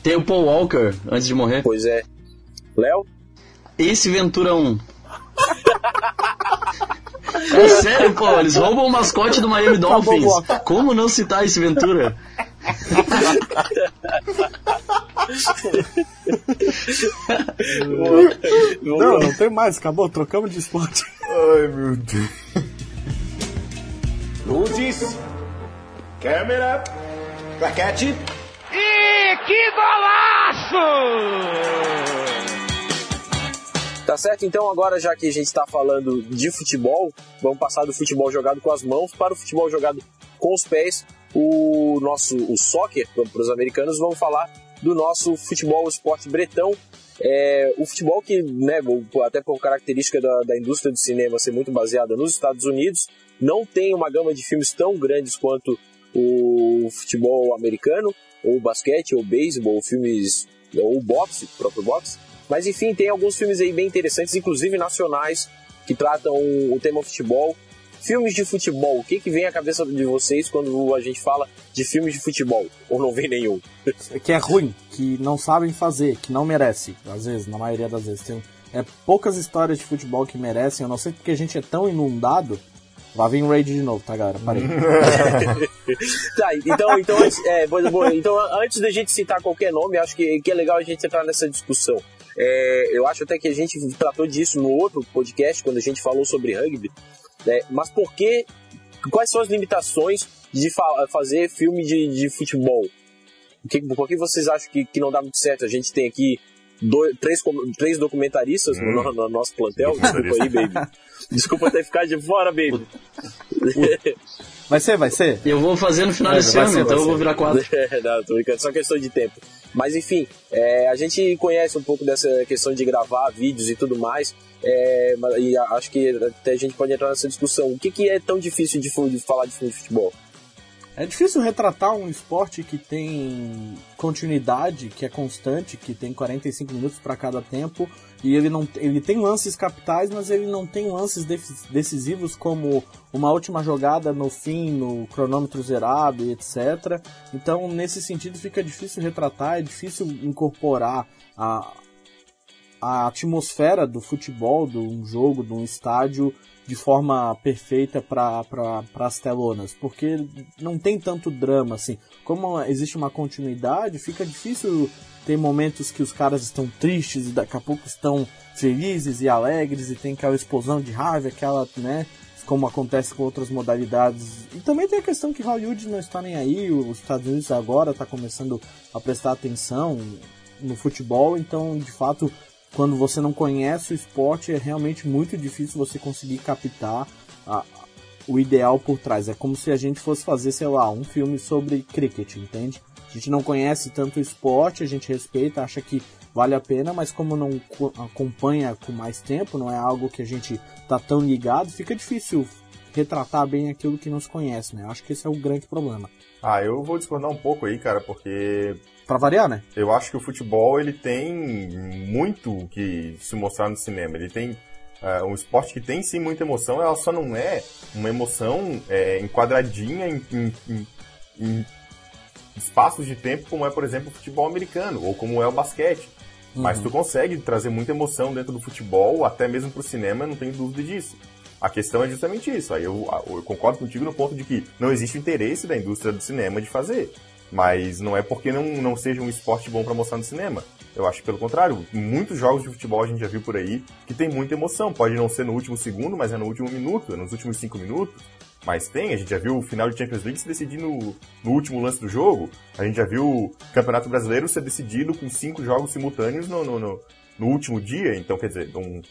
Tem o Paul Walker, antes de morrer. Pois é. Léo? Esse Ventura 1. É sério, pô, eles roubam o mascote do Miami Dolphins. bloco. Como não citar esse Ventura? Não, não tem mais, acabou, trocamos de esporte. Ai, meu Deus. Luzes. Câmera. Plaquete. Que golaço! Tá certo? Então, agora, já que a gente está falando de futebol, vamos passar do futebol jogado com as mãos para o futebol jogado com os pés. O nosso o soccer, para os americanos, vamos falar do nosso futebol, esporte bretão. É, o futebol que, né, até por característica da, da indústria do cinema ser muito baseada nos Estados Unidos, não tem uma gama de filmes tão grandes quanto o futebol americano, ou basquete, ou beisebol, filmes, ou boxe, próprio boxe. Mas enfim, tem alguns filmes aí bem interessantes, inclusive nacionais, que tratam o tema futebol. Filmes de futebol, o que, que vem à cabeça de vocês quando a gente fala de filmes de futebol? Ou não vem nenhum? que é ruim, que não sabem fazer, que não merece, às vezes, na maioria das vezes. Tem é, poucas histórias de futebol que merecem, eu não sei porque a gente é tão inundado. Lá vem o Raid de novo, tá, galera? Parei. tá, então, então, antes, é, boa, então, antes da gente citar qualquer nome, acho que, que é legal a gente entrar nessa discussão. É, eu acho até que a gente tratou disso no outro podcast, quando a gente falou sobre rugby. né? mas por que. Quais são as limitações de fa fazer filme de, de futebol? Que, por que vocês acham que, que não dá muito certo? A gente tem aqui dois, três, três documentaristas Hum. no, no nosso plantel. Desculpa aí, baby. Desculpa ter ficado de fora, baby. Vai ser, vai ser? Eu vou fazer no final É, desse ano, ser, então eu vou virar quatro. É, não, tô brincando, só questão de tempo. Mas enfim, é, a gente conhece um pouco dessa questão de gravar vídeos e tudo mais, é, e acho que até a gente pode entrar nessa discussão. O que, que é tão difícil de, de falar de futebol? É difícil retratar um esporte que tem continuidade, que é constante, que tem 45 minutos para cada tempo, e ele não ele tem lances capitais, mas ele não tem lances decisivos como uma última jogada no fim, no cronômetro zerado etc. Então, nesse sentido, fica difícil retratar, é difícil incorporar a, a atmosfera do futebol, de um jogo, de um estádio, de forma perfeita para as telonas, porque não tem tanto drama assim. Como existe uma continuidade, fica difícil ter momentos que os caras estão tristes e daqui a pouco estão felizes e alegres e tem aquela explosão de raiva, aquela, né, como acontece com outras modalidades. E também tem a questão que Hollywood não está nem aí, os Estados Unidos agora está começando a prestar atenção no futebol, então de fato quando você não conhece o esporte, é realmente muito difícil você conseguir captar a- o ideal por trás. É como se a gente fosse fazer, sei lá, um filme sobre cricket, entende? A gente não conhece tanto o esporte, a gente respeita, acha que vale a pena, mas como não co- acompanha com mais tempo, não é algo que a gente tá tão ligado, fica difícil retratar bem aquilo que nos conhece, né? Acho que esse é o grande problema. Ah, eu vou discordar um pouco aí, cara, porque Pra variar, né? eu acho que o futebol ele tem muito que se mostrar no cinema. Ele tem é, um esporte que tem sim muita emoção, ela só não é uma emoção é, enquadradinha em, em- em- em espaços de tempo como é, por exemplo, o futebol americano ou como é o basquete. Mas tu consegue trazer muita emoção dentro do futebol, até mesmo pro cinema, não tenho dúvida disso. A questão é justamente isso. Aí eu, eu concordo contigo no ponto de que não existe interesse da indústria do cinema de fazer. Mas não é porque não, não seja um esporte bom para mostrar no cinema. Eu acho que pelo contrário, muitos jogos de futebol a gente já viu por aí que tem muita emoção. Pode não ser no último segundo, mas é no último minuto, é nos últimos cinco minutos. Mas tem, a gente já viu o final de Champions League se decidir no, no último lance do jogo. A gente já viu o Campeonato Brasileiro ser decidido com cinco jogos simultâneos no, no, no, no último dia. Então, quer dizer, um,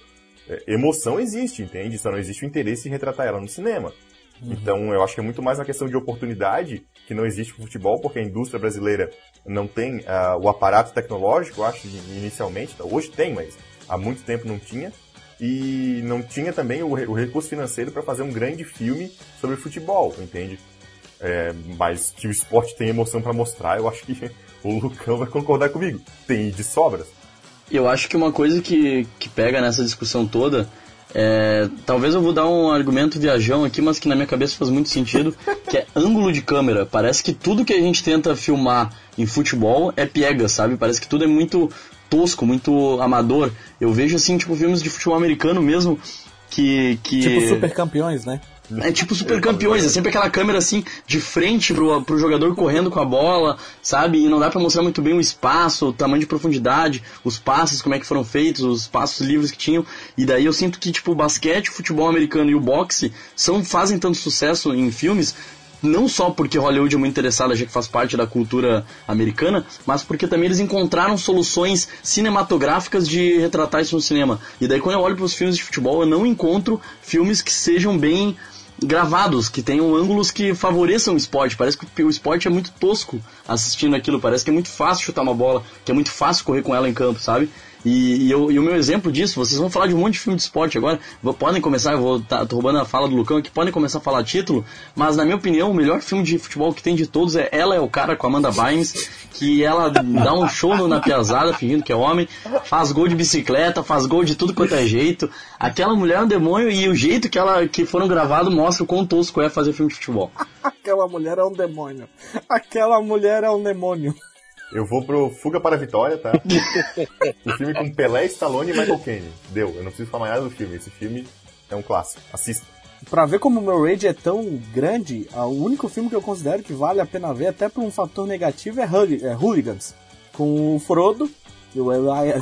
é, emoção existe, entende? Só não existe o interesse em retratar ela no cinema. Uhum. Então eu acho que é muito mais uma questão de oportunidade que não existe no futebol, porque a indústria brasileira não tem uh, o aparato tecnológico, acho, inicialmente. Hoje tem, mas há muito tempo não tinha. E não tinha também o, o recurso financeiro para fazer um grande filme sobre futebol, entende? É, mas que o esporte tem emoção para mostrar, eu acho que o Lucão vai concordar comigo. Tem de sobras. Eu acho que uma coisa que, que pega nessa discussão toda é, talvez eu vou dar um argumento viajão aqui, mas que na minha cabeça faz muito sentido, que é ângulo de câmera. Parece que tudo que a gente tenta filmar em futebol é piega, sabe? Parece que tudo é muito tosco, muito amador. Eu vejo assim, tipo, filmes de futebol americano mesmo que. que... Tipo super campeões, né? É tipo super campeões, é sempre aquela câmera assim de frente pro, pro jogador correndo com a bola, sabe? E não dá para mostrar muito bem o espaço, o tamanho de profundidade, os passes, como é que foram feitos, os passos livres que tinham. E daí eu sinto que tipo o basquete, o futebol americano e o boxe são fazem tanto sucesso em filmes não só porque Hollywood é muito interessada, já que faz parte da cultura americana, mas porque também eles encontraram soluções cinematográficas de retratar isso no cinema. E daí quando eu olho para os filmes de futebol, eu não encontro filmes que sejam bem gravados, que tenham ângulos que favoreçam o esporte. Parece que o esporte é muito tosco assistindo aquilo, parece que é muito fácil chutar uma bola, que é muito fácil correr com ela em campo, sabe? E, e, eu, e, o meu exemplo disso, vocês vão falar de um monte de filme de esporte agora, podem começar, eu vou, tá, tô roubando a fala do Lucão aqui, podem começar a falar título, mas na minha opinião, o melhor filme de futebol que tem de todos é Ela é o Cara com Amanda Bynes, que ela dá um show na piazada, fingindo que é homem, faz gol de bicicleta, faz gol de tudo quanto é jeito. Aquela mulher é um demônio e o jeito que ela que foram gravados mostra o quão tosco é fazer filme de futebol. Aquela mulher é um demônio. Aquela mulher é um demônio. Eu vou pro Fuga para a Vitória, tá? o filme com Pelé, Stallone e Michael Caine. Deu, eu não preciso falar nada do filme. Esse filme é um clássico. Assista. Pra ver como o meu rage é tão grande, o único filme que eu considero que vale a pena ver, até por um fator negativo, é, Hug é Hooligans. Com o Frodo, o Elijah,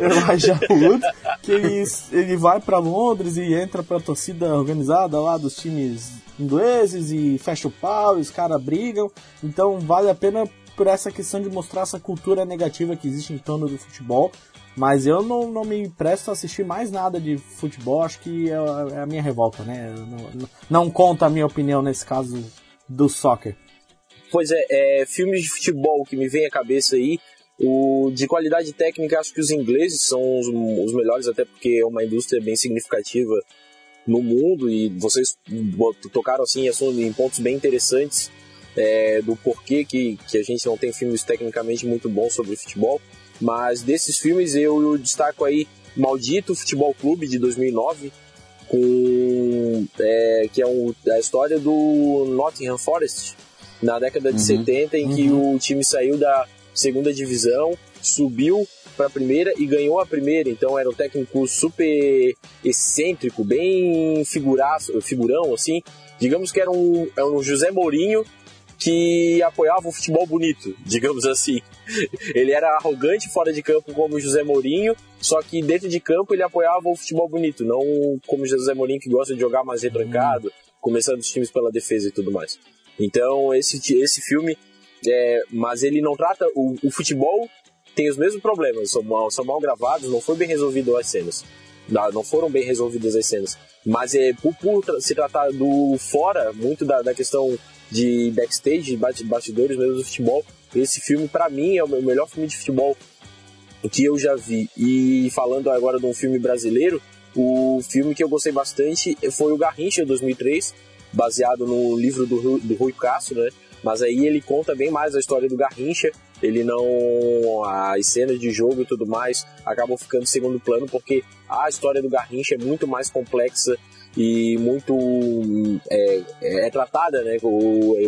Elijah Wood, que ele, ele vai para Londres e entra pra torcida organizada lá dos times ingleses e fecha o pau, e os caras brigam. Então vale a pena por essa questão de mostrar essa cultura negativa que existe em torno do futebol. Mas eu não, não me presto a assistir mais nada de futebol, acho que é, é a minha revolta, né? Não, não, conta a minha opinião nesse caso do soccer. Pois é, é, filmes de futebol que me vem à cabeça aí, o de qualidade técnica, acho que os ingleses são os, os melhores, até porque é uma indústria bem significativa no mundo e vocês tocaram assim em pontos bem interessantes é, do porquê que, que a gente não tem filmes tecnicamente muito bons sobre futebol. Mas desses filmes eu destaco aí Maldito Futebol Clube de 2009, com, é, que é um, a história do Nottingham Forest na década de uhum. 70, em que uhum. o time saiu da segunda divisão, subiu para a primeira e ganhou a primeira. Então era um técnico super excêntrico, bem figuraço, figurão, assim. Digamos que era um, era um José Mourinho que apoiava o futebol bonito, digamos assim. Ele era arrogante fora de campo como José Mourinho, só que dentro de campo ele apoiava o futebol bonito, não como José Mourinho que gosta de jogar mais retrancado, começando os times pela defesa e tudo mais. Então esse, esse filme, é, mas ele não trata o, o futebol tem os mesmos problemas, são mal, são mal gravados, não foi bem resolvido as cenas. Não foram bem resolvidas as cenas. Mas é, por, por se tratar do fora, muito da, da questão de backstage, de bastidores mesmo do futebol, esse filme, para mim, é o melhor filme de futebol que eu já vi. E falando agora de um filme brasileiro, o filme que eu gostei bastante foi o Garrincha, 2003, baseado no livro do, do Rui Castro, né? Mas aí ele conta bem mais a história do Garrincha. Ele não. As cenas de jogo e tudo mais acabam ficando em segundo plano, porque a história do Garrincha é muito mais complexa e muito. É, é tratada, né?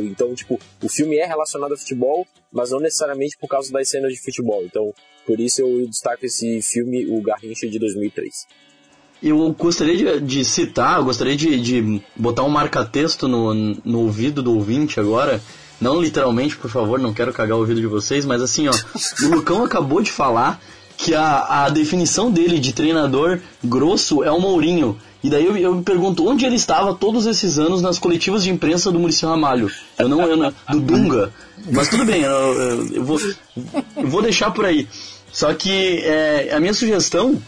Então, tipo, o filme é relacionado a futebol, mas não necessariamente por causa das cenas de futebol. Então, por isso eu destaco esse filme, O Garrincha de 2003. Eu gostaria de, de citar, eu gostaria de, de botar um marca-texto no, no ouvido do ouvinte agora, não literalmente, por favor, não quero cagar o ouvido de vocês, mas assim, ó, o Lucão acabou de falar que a, a definição dele de treinador grosso é o Mourinho. E daí eu, eu me pergunto onde ele estava todos esses anos nas coletivas de imprensa do Maurício Ramalho. Eu não, eu não do Dunga. Mas tudo bem, eu, eu, eu vou, vou deixar por aí. Só que é, a minha sugestão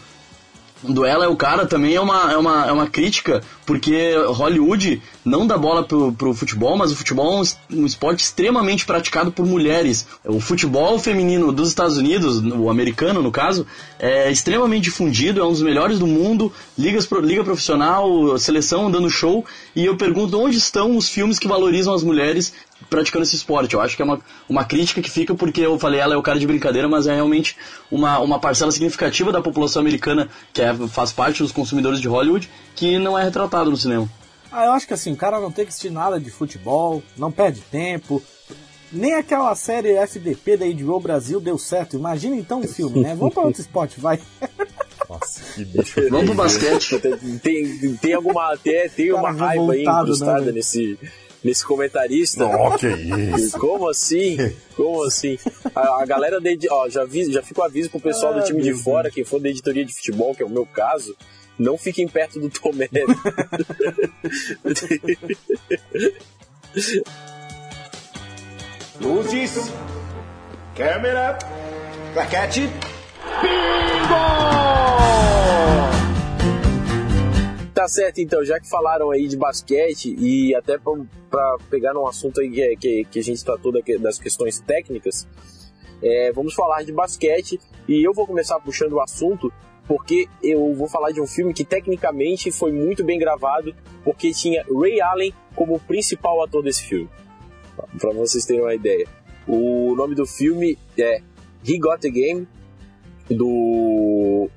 do Ela é o Cara também é uma, é uma, é uma crítica, porque Hollywood não dá bola pro, pro futebol, mas o futebol é um, um esporte extremamente praticado por mulheres. O futebol feminino dos Estados Unidos, o americano no caso, é extremamente difundido, é um dos melhores do mundo, ligas, liga profissional, seleção dando show, e eu pergunto onde estão os filmes que valorizam as mulheres praticando esse esporte. Eu acho que é uma, uma crítica que fica porque eu falei ela é o cara de brincadeira, mas é realmente uma, uma parcela significativa da população americana que é, faz parte dos consumidores de Hollywood que não é retratado no cinema. Ah, eu acho que assim, o cara não tem que assistir nada de futebol, não perde tempo. Nem aquela série FDP da HBO Brasil deu certo. Imagina então um filme, né? Vamos para outro esporte, vai. Nossa, que bicho. Vamos pro basquete. Tem, tem, tem alguma, tem, tem uma raiva aí revoltado, incrustada né, nesse, nesse comentarista. Não, que isso. Como assim? Como assim? A, a galera da ó, já, vi, já fica o aviso pro pessoal do Ah, time de fora, quem for da editoria de futebol, que é o meu caso, não fiquem perto do Tomé. Luzes. Câmera. Plaquete. Tá certo, então, já que falaram aí de basquete e até pra, pra pegar num assunto aí que, é- que, que a gente tratou da que- das questões técnicas, é, vamos falar de basquete e eu vou começar puxando o assunto porque eu vou falar de um filme que tecnicamente foi muito bem gravado porque tinha Ray Allen como principal ator desse filme. Pra vocês terem uma ideia. O nome do filme é He Got the Game, do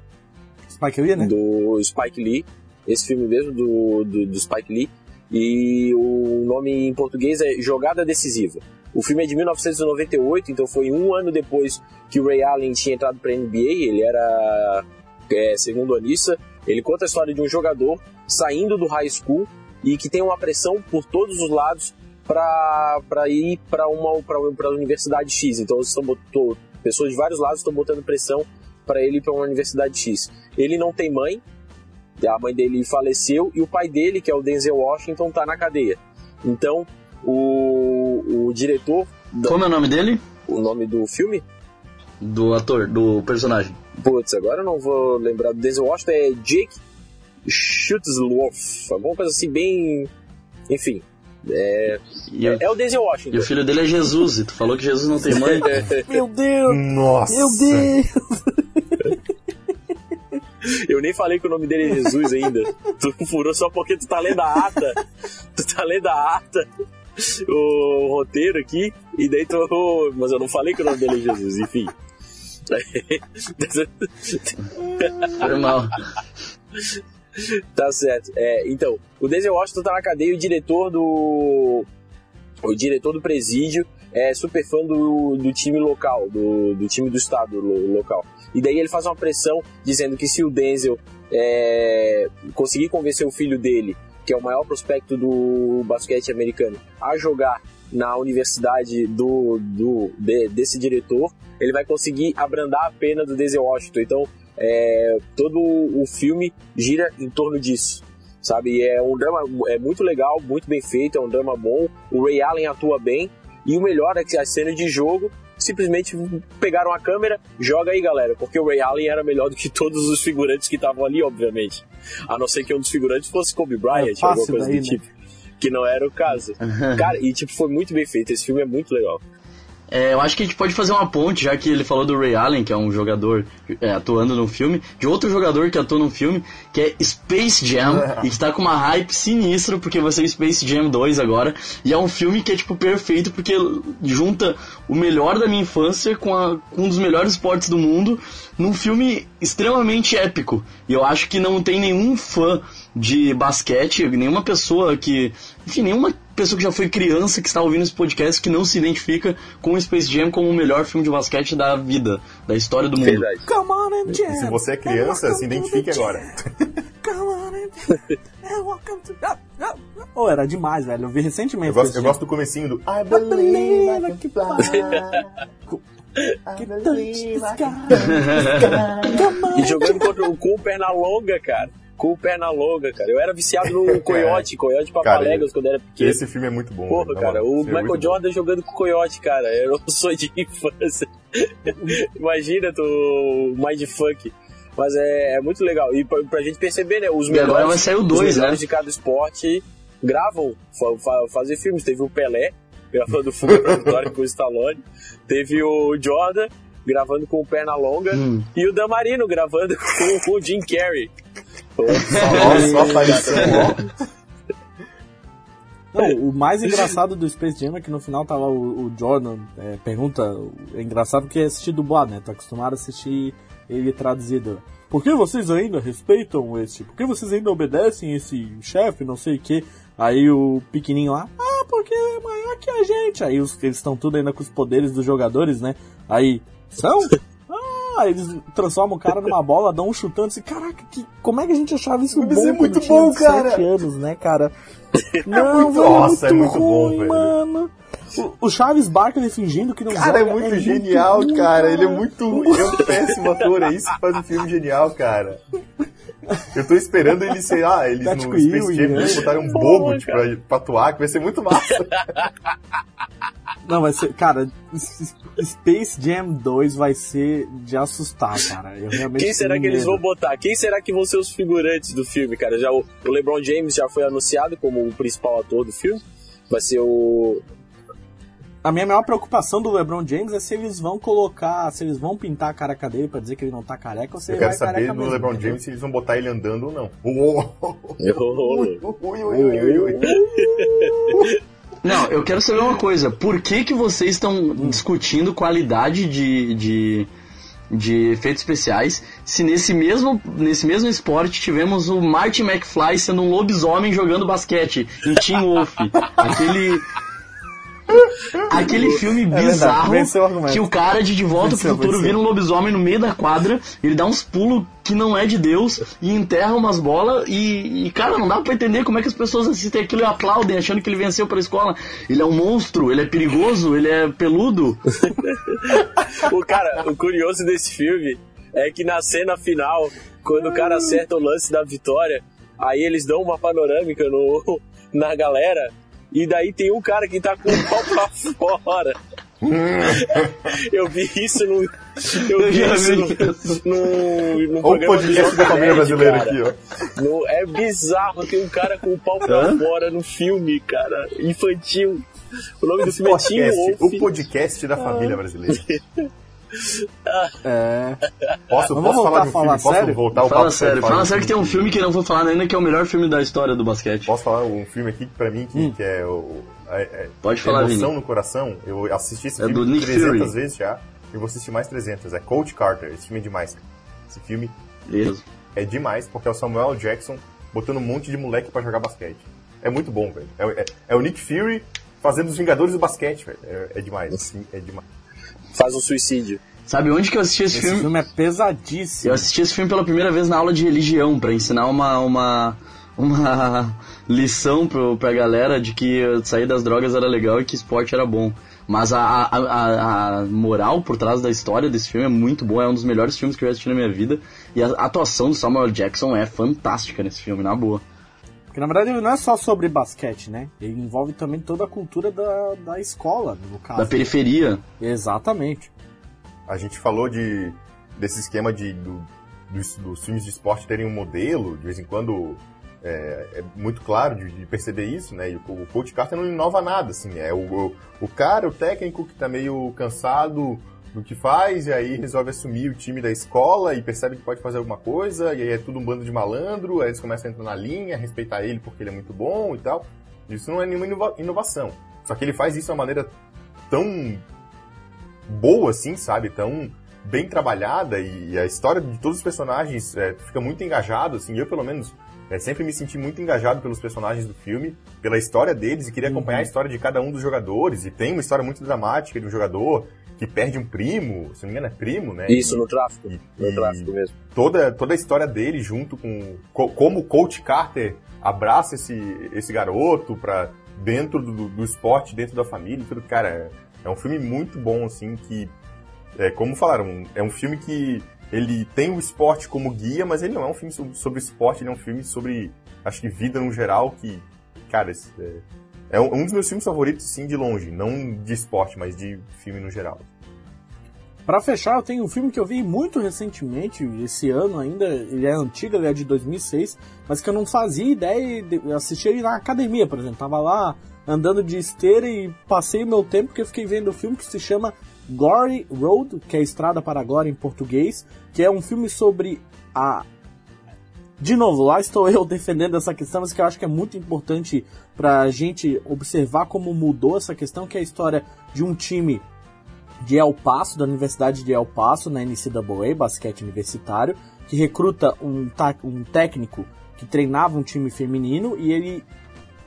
Spike Lee, né? do Spike Lee, esse filme mesmo do, do, do Spike Lee, e o nome em português é Jogada Decisiva. O filme é de 1998, então foi um ano depois que o Ray Allen tinha entrado para a NBA, ele era é, segundo anista. Ele conta a história de um jogador saindo do high school e que tem uma pressão por todos os lados para ir para uma pra, pra universidade X. Então estão pessoas de vários lados estão botando pressão para ele ir para uma universidade X. Ele não tem mãe, a mãe dele faleceu e o pai dele, que é o Denzel Washington, está na cadeia. Então o, o diretor, Como é o nome dele? o nome do filme, Do ator, do personagem. putz, agora eu não vou lembrar do Denzel Washington, é Jake Schutzlorf, alguma coisa assim bem, enfim, é, E, o- é o Denzel e Washington. o filho dele é Jesus, e tu falou que Jesus não tem mãe. Meu Deus! Nossa. Meu Deus! Eu nem falei que o nome dele é Jesus ainda. tu furou só porque tu tá lendo a ata. Tu tá lendo a ata, o roteiro aqui, e daí tu. Mas eu não falei que o nome dele é Jesus, enfim. Foi mal. tá certo. É, então, o Denzel Washington tá na cadeia e o diretor do. O diretor do presídio é super fã do, do time local, do, do time do estado lo- local. E daí ele faz uma pressão dizendo que se o Denzel é, conseguir convencer o filho dele, que é o maior prospecto do basquete americano, a jogar na universidade do, do de- desse diretor, ele vai conseguir abrandar a pena do Denzel Washington. Então, é, todo o filme gira em torno disso. Sabe, é um drama é muito legal, muito bem feito, é um drama bom. O Ray Allen atua bem e o melhor é que as cenas de jogo simplesmente pegaram a câmera, joga aí, galera, porque o Ray Allen era melhor do que todos os figurantes que estavam ali, obviamente. A não ser que um dos figurantes fosse Kobe Bryant, É alguma coisa daí, do né? tipo. Que não era o caso. Cara, e tipo, foi muito bem feito. Esse filme é muito legal. É, eu acho que a gente pode fazer uma ponte, já que ele falou do Ray Allen, que é um jogador é, atuando no filme, de outro jogador que atua no filme, que é Space Jam, e que tá com uma hype sinistra, porque vai ser Space Jam 2 agora, e é um filme que é, tipo, perfeito, porque junta o melhor da minha infância com, a- com um dos melhores esportes do mundo, num filme extremamente épico. E eu acho que não tem nenhum fã de basquete, nenhuma pessoa que. Enfim, nenhuma pessoa que já foi criança que está ouvindo esse podcast que não se identifica com o Space Jam como o melhor filme de basquete da vida, da história do mundo. Verdade. Come on and jam! Se você é criança, se identifique agora. Come on and welcome to... Oh, era demais, velho. Eu vi recentemente. Eu gosto, eu gosto do comecinho do I believe I can fly. I Que believe I can on E jogando contra o com o perna longa, cara. Com o perna longa, cara. Eu era viciado no Coyote, Coyote Papaléguas quando era pequeno. Esse filme é muito bom. Porra, cara, moral. o é Michael muito bom. Jordan jogando com o Coyote, cara, era um sonho de infância. Imagina tu, o Mindfuck. Mas é, é muito legal. E pra, pra gente perceber, né? Os E agora melhores, vai sair o dois, melhores né? de cada esporte gravam, fa, fa, fazem filmes. Teve o Pelé gravando fuga pra vitória com o Stallone. Teve o Jordan gravando com o Pernalonga. Hum. E o Damarino gravando com, com o Jim Carrey. Só, só aparição, ó. Não, o mais engraçado do Space Jam é que no final tá lá o, o Jordan, é, pergunta, é engraçado porque é assistir dublado, né? Tô acostumado a assistir ele traduzido. Por que vocês ainda respeitam esse? Por que vocês ainda obedecem esse chefe, não sei o que? Aí o pequenininho lá, ah, porque é maior que a gente. Aí os, eles estão tudo ainda com os poderes dos jogadores, né? Aí, são? Ah, eles transformam o cara numa bola, dão um chutando assim, caraca, que, como é que a gente achava isso Mas bom? é muito bom, cara. 17 anos, né, cara? Não, muito- velho, Nossa, é muito bom, ruim, velho. mano. O, o Chaves Barkley fingindo que não Cara, é joga, muito genial, ruim, cara. Ele é muito ruim. É um péssimo ator. É isso que faz um filme genial, cara. Eu tô esperando ele ser, ah, eles Tático no Space Ewing, Jam né? eles botaram um bobo tipo, pra, pra atuar, que vai ser muito massa. Não, vai ser, cara, Space Jam 2 vai ser de assustar, cara. Eu realmente Quem será que eles vão botar? Quem será que vão ser os figurantes do filme, cara? Já o, o LeBron James já foi anunciado como o principal ator do filme. Vai ser o. A minha maior preocupação do LeBron James é se eles vão colocar, se eles vão pintar a careca dele pra dizer que ele não tá careca ou se Eu ele quero vai saber careca do mesmo, LeBron entendeu? James se eles vão botar ele andando ou não. Uou. Ui, ui, ui, ui, ui, ui. Não, eu quero saber uma coisa. Por que que vocês estão discutindo qualidade de, de, de efeitos especiais se nesse mesmo, nesse mesmo esporte tivemos o Martin McFly sendo um lobisomem jogando basquete em Teen Wolf? Aquele... Aquele filme verdade, bizarro argumento. que o cara de De Volta Venceu, pro Futuro venceu. vira um lobisomem no meio da quadra, ele dá uns pulos que não é de Deus e enterra umas bolas e, e, cara, não dá pra entender como é que as pessoas assistem aquilo e aplaudem achando que ele venceu pela escola. Ele é um monstro, ele é perigoso, ele é peludo. O cara, o curioso desse filme é que na cena final, quando o cara acerta o lance da vitória, aí eles dão uma panorâmica no, na galera, e daí tem um cara que tá com o pau pra fora. Eu vi isso no. Eu, vi isso no, no, no Olha o podcast da família brasileira cara. aqui, ó. No- é bizarro, tem um cara com o pau pra Hã? fora no filme, cara. Infantil. O nome do filme é Podcast, Wolf. o podcast da família brasileira. É. Posso, Vamos posso voltar falar a de um falar filme? Posso sério? voltar o Fala papo sério, fala sério que tem um filme que não vou falar ainda que é o melhor filme da história do basquete. Posso falar um filme aqui que pra mim que, que é o. É, é, Pode falar, Emoção Vini. no Coração. Eu assisti esse É filme do Nick 300 Fury. vezes já. E vou assistir mais 300. É Coach Carter. Esse filme é demais. cara. Esse filme Beleza. é demais porque é o Samuel Jackson botando um monte de moleque pra jogar basquete. É muito bom, velho. É, é- é o Nick Fury fazendo os Vingadores do basquete, velho. É, é demais. Assim, é demais. Faz um suicídio. Sabe onde que eu assisti esse, Esse filme? filme é pesadíssimo. Eu assisti esse filme pela primeira vez na aula de religião, pra ensinar uma, uma, uma lição pro, pra galera de que sair das drogas era legal e que esporte era bom. Mas a, a, a, a moral por trás da história desse filme é muito boa, é um dos melhores filmes que eu já assisti na minha vida. E a atuação do Samuel Jackson é fantástica nesse filme, na boa. Porque na verdade ele não é só sobre basquete, né? Ele envolve também toda a cultura da, da escola, no caso. Da periferia. Exatamente. A gente falou de desse esquema de do, dos, dos filmes de esporte terem um modelo, de vez em quando é, é muito claro de, de perceber isso, né? E o, o Coach Carter não inova nada, assim. É o, o, o cara, o técnico que tá meio cansado do que faz, e aí resolve assumir o time da escola e percebe que pode fazer alguma coisa, e aí é tudo um bando de malandro, aí eles começam a entrar na linha, respeitar ele porque ele é muito bom e tal. Isso não é nenhuma inova- inovação. Só que ele faz isso de uma maneira tão boa, assim, sabe? Tão bem trabalhada e a história de todos os personagens é, fica muito engajado, assim. Eu, pelo menos, é, sempre me senti muito engajado pelos personagens do filme, pela história deles e queria acompanhar a história de cada um dos jogadores. E tem uma história muito dramática de um jogador que perde um primo, se não me engano é primo, né? Isso, no tráfico. E- No tráfico mesmo. toda, toda a história dele junto com co- como o coach Carter abraça esse, esse garoto pra dentro do, do esporte, dentro da família, tudo, cara, é, um filme muito bom, assim, que, é, como falaram, é um filme que ele tem o esporte como guia, mas ele não é um filme sobre, esporte, ele é um filme sobre, acho que vida no geral, que, cara, é, é um dos meus filmes favoritos, sim, de longe, não de esporte, mas de filme no geral. Para fechar, eu tenho um filme que eu vi muito recentemente, esse ano ainda, ele é antigo, ele é de 2006, mas que eu não fazia ideia de assistir ele na academia, por exemplo. Tava lá andando de esteira e passei o meu tempo porque eu fiquei vendo o um filme que se chama Glory Road, que é Estrada para Agora em português, que é um filme sobre a de novo, lá estou eu defendendo essa questão, mas que eu acho que é muito importante para a gente observar como mudou essa questão, que é a história de um time de El Paso, da Universidade de El Paso, na NCAA, basquete universitário, que recruta um, um técnico que treinava um time feminino e ele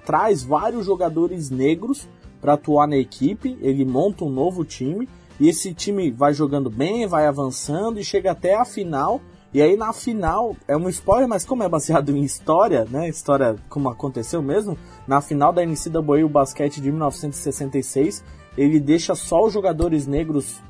traz vários jogadores negros para atuar na equipe, ele monta um novo time e esse time vai jogando bem, vai avançando e chega até a final. E aí na final, é um spoiler, mas como é baseado em história, né? História como aconteceu mesmo, na final da NCAA o basquete de 1966, ele deixa só os jogadores negros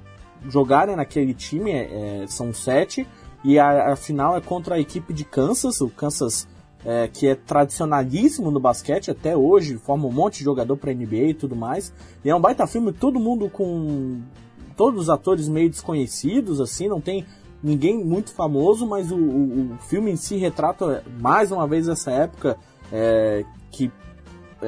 jogarem naquele time, é, é, são sete, e a, a, final é contra a equipe de Kansas, o Kansas é, que é tradicionalíssimo no basquete até hoje, forma um monte de jogador para NBA e tudo mais. E é um baita filme, todo mundo com todos os atores meio desconhecidos, assim, não tem ninguém muito famoso, mas o, o, o filme em si retrata mais uma vez essa época é, que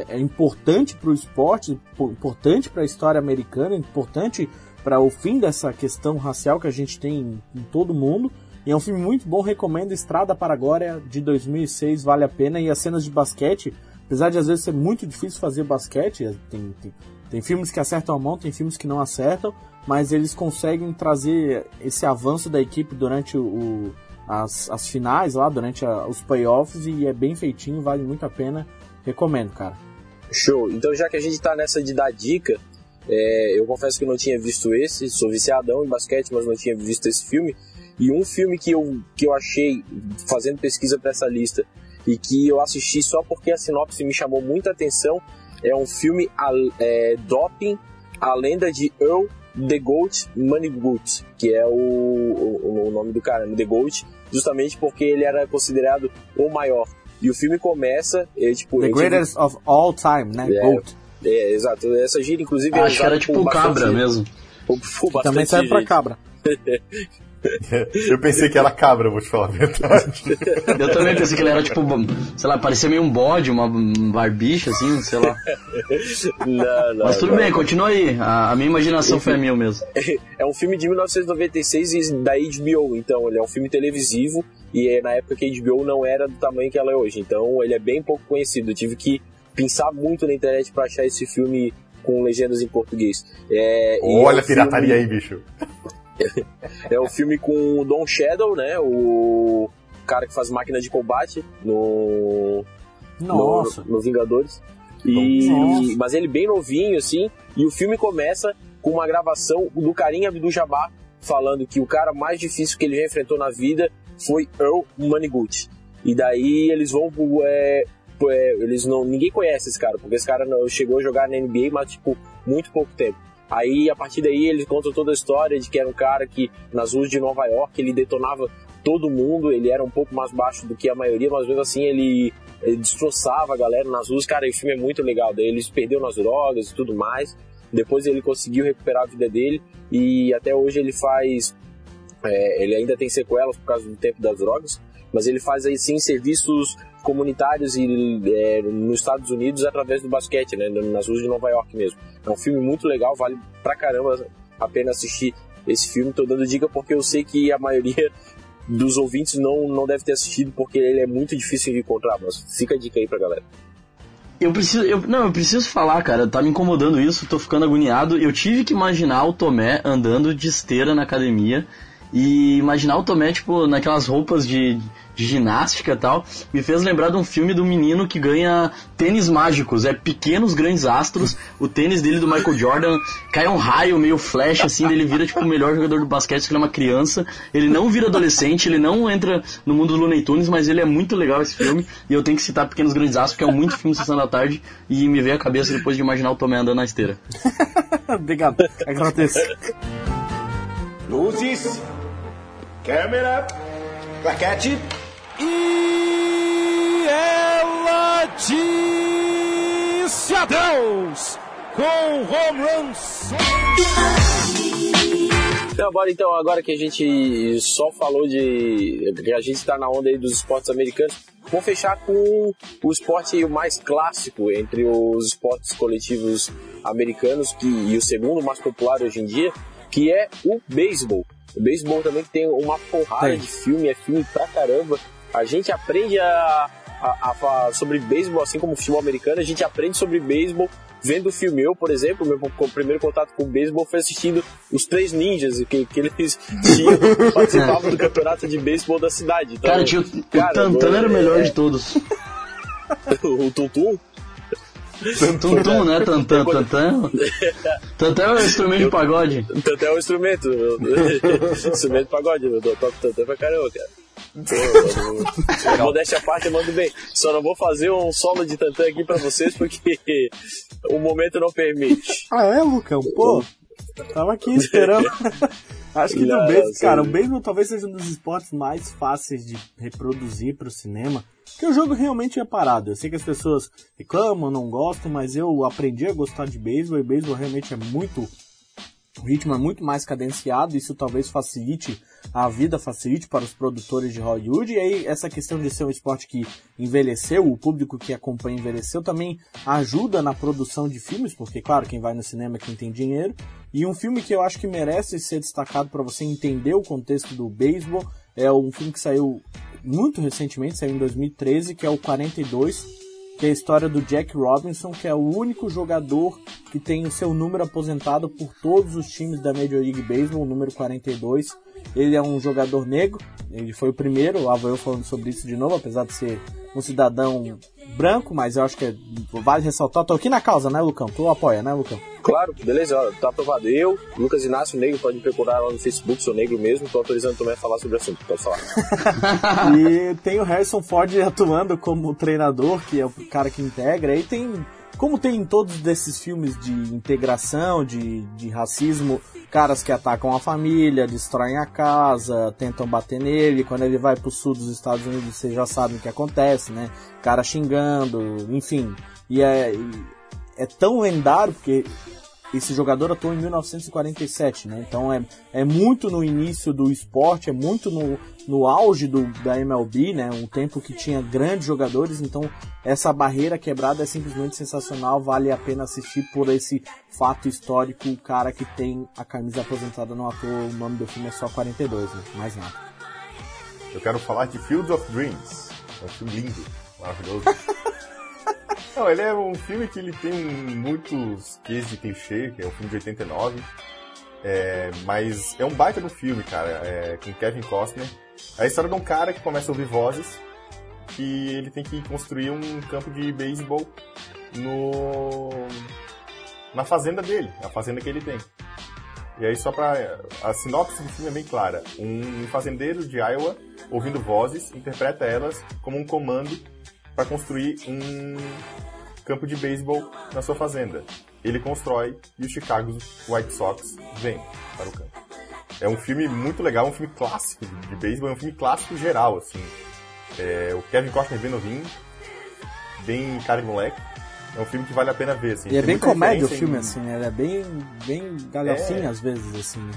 é importante para o esporte, importante para a história americana, importante para o fim dessa questão racial que a gente tem em, todo mundo. E é um filme muito bom, recomendo Estrada para Agora de 2006, vale a pena. E as cenas de basquete, apesar de às vezes ser muito difícil fazer basquete, tem, tem, tem filmes que acertam a mão, tem filmes que não acertam, mas eles conseguem trazer esse avanço da equipe durante o, as, as finais lá, durante a, os playoffs, e é bem feitinho, vale muito a pena. Recomendo, cara. Show. Então, já que a gente tá nessa de dar dica, é, eu confesso que não tinha visto esse, sou viciadão em basquete, mas não tinha visto esse filme. E um filme que eu, que eu achei, fazendo pesquisa para essa lista, e que eu assisti só porque a sinopse me chamou muita atenção, é um filme é, Doping, a lenda de Earl The Goat Moneygood, que é o, o, o, nome do cara, The Goat, justamente porque ele era considerado o maior. E o filme começa, é, tipo... The greatest of all time, né? É, Goat. É, exato. Essa gira, inclusive... É Acho que era tipo cabra mesmo. Também serve pra cabra. Eu pensei que era cabra, vou te falar a verdade. Eu também pensei que ele era tipo, sei lá, parecia meio um bode, uma barbicha, assim, sei lá. Não, não, Mas tudo não. bem, continua aí. A, a minha imaginação foi a minha mesmo. É um filme de 1996 da HBO, então ele é um filme televisivo e é na época que a HBO não era do tamanho que ela é hoje. Então ele é bem pouco conhecido. Eu tive que pensar muito na internet para achar esse filme com legendas em português. É, Olha é a pirataria filme... aí, bicho. é o filme com o Don Shadow, né? O cara que faz máquina de combate no. Nossa. No, no Vingadores. E, Nossa. mas ele bem novinho, assim, e o filme começa com uma gravação do Carinha Abdul Jabbar falando que o cara mais difícil que ele já enfrentou na vida foi Earl Moneygood. E daí eles vão é, é, eles não ninguém conhece esse cara, porque esse cara não, chegou a jogar na NBA, mas tipo muito pouco tempo. Aí, a partir daí, eles contam toda a história de que era um cara que, nas ruas de Nova York, ele detonava todo mundo, ele era um pouco mais baixo do que a maioria, mas mesmo assim ele, ele destroçava a galera nas ruas. Cara, o filme é muito legal. Daí ele se perdeu nas drogas e tudo mais. Depois ele conseguiu recuperar a vida dele e até hoje ele faz. É, ele ainda tem sequelas por causa do tempo das drogas, mas ele faz aí sim serviços comunitários e, é, nos Estados Unidos através do basquete, né, nas ruas de Nova York mesmo. É um filme muito legal, vale pra caramba a pena assistir esse filme. Tô dando dica porque eu sei que a maioria dos ouvintes não, não deve ter assistido porque ele é muito difícil de encontrar, mas fica a dica aí pra galera. Eu preciso, eu, não, eu preciso falar, cara, tá me incomodando isso, tô ficando agoniado. Eu tive que imaginar o Tomé andando de esteira na academia e imaginar o Tomé, tipo, naquelas roupas de, de ginástica e tal, me fez lembrar de um filme do menino que ganha tênis mágicos. É pequenos grandes astros, o tênis dele do Michael Jordan cai um raio meio flash, assim, ele vira tipo o melhor jogador do basquete, que ele é uma criança. Ele não vira adolescente, ele não entra no mundo do Looney Tunes, mas ele é muito legal esse filme. E eu tenho que citar Pequenos Grandes Astros, que é um muito filme Sessão da Tarde, e me veio a cabeça depois de imaginar o Tomé andando na esteira. Obrigado, agradeço. Luzes, câmera, plaquete. E ela disse adeus com home runs. Então, agora, então, agora que a gente só falou de. que a gente está na onda aí dos esportes americanos, vamos fechar com o esporte mais clássico entre os esportes coletivos americanos que, e o segundo mais popular hoje em dia, que é o beisebol. O beisebol também tem uma porrada Tem. de filme, é filme pra caramba. A gente aprende a, a, a sobre beisebol, assim como o futebol americano, a gente aprende sobre beisebol vendo o filme. Eu, por exemplo, meu primeiro contato com o beisebol foi assistindo os Três Ninjas, que, que eles tinham, participavam do campeonato de beisebol da cidade. Então, Cara, tinha, o cara, Tantan era o é- melhor é- de todos. o Tuntum? Tuntum, né? Tantan, Tantan. Tantan é o instrumento de pagode. Tantan é um instrumento. instrumento de pagode. Eu toco Tantan pra caramba, cara. Modéstia à parte, eu mando bem. Só não vou fazer um solo de Tantan aqui pra vocês porque o momento não permite. Ah, é, Lucão? Pô, tava aqui esperando. Acho que Não, do beisebol, cara, o beisebol talvez seja um dos esportes mais fáceis de reproduzir pro cinema, porque o jogo realmente é parado. Eu sei que as pessoas reclamam, não gostam, mas eu aprendi a gostar de beisebol e beisebol realmente é muito o ritmo é muito mais cadenciado, isso talvez facilite a vida, facilite para os produtores de Hollywood. E aí, essa questão de ser um esporte que envelheceu, o público que acompanha envelheceu, também ajuda na produção de filmes, porque, claro, quem vai no cinema é quem tem dinheiro. E um filme que eu acho que merece ser destacado para você entender o contexto do beisebol é um filme que saiu muito recentemente, saiu em 2013, que é o 42 que é a história do Jack Robinson, que é o único jogador que tem o seu número aposentado por todos os times da Major League Baseball, o número 42. Ele é um jogador negro, ele foi o primeiro, lá vou eu falando sobre isso de novo, apesar de ser um cidadão branco, mas eu acho que é- vale ressaltar. Tô aqui na causa, né, Lucão? Tu apoia, né, Lucão? Claro, beleza, tá aprovado. Eu, Lucas Inácio Negro, pode me procurar lá no Facebook, sou negro mesmo, tô autorizando também a falar sobre o assunto, pode falar. E tem o Harrison Ford atuando como treinador, que é o cara que integra. E tem, como tem em todos desses filmes de integração, de, de racismo, caras que atacam a família, destroem a casa, tentam bater nele. Quando ele vai pro sul dos Estados Unidos, vocês já sabem o que acontece, né? Cara xingando, enfim. E é, é tão lendário porque esse jogador atuou em 1947, né? Então é, é muito no início do esporte, é muito no, no auge do, da MLB, né? Um tempo que tinha grandes jogadores, então essa barreira quebrada é simplesmente sensacional, vale a pena assistir por esse fato histórico, o cara que tem a camisa aposentada não atua, o nome do filme é só 42, né? Mais nada. Eu quero falar de Fields of Dreams. É um filme lindo, maravilhoso. Não, ele é um filme que ele tem muitos quês de clichê, que é um filme de 89. É, mas é um baita do filme, cara, é, com Kevin Costner. É a história de um cara que começa a ouvir vozes que ele tem que construir um campo de beisebol no na fazenda dele, a fazenda que ele tem. E aí só pra... A sinopse do filme é bem clara. Um fazendeiro de Iowa, ouvindo vozes, interpreta elas como um comando para construir um campo de beisebol na sua fazenda. Ele constrói e o Chicago White Sox vem para o campo. É um filme muito legal, um filme clássico de, de beisebol, é um filme clássico geral, assim. É, o Kevin Costner bem novinho, bem cara de moleque. É um filme que vale a pena ver, assim. E é bem comédia o filme, em- assim, né? Ele é bem, bem galhofinho É. às vezes, assim, né?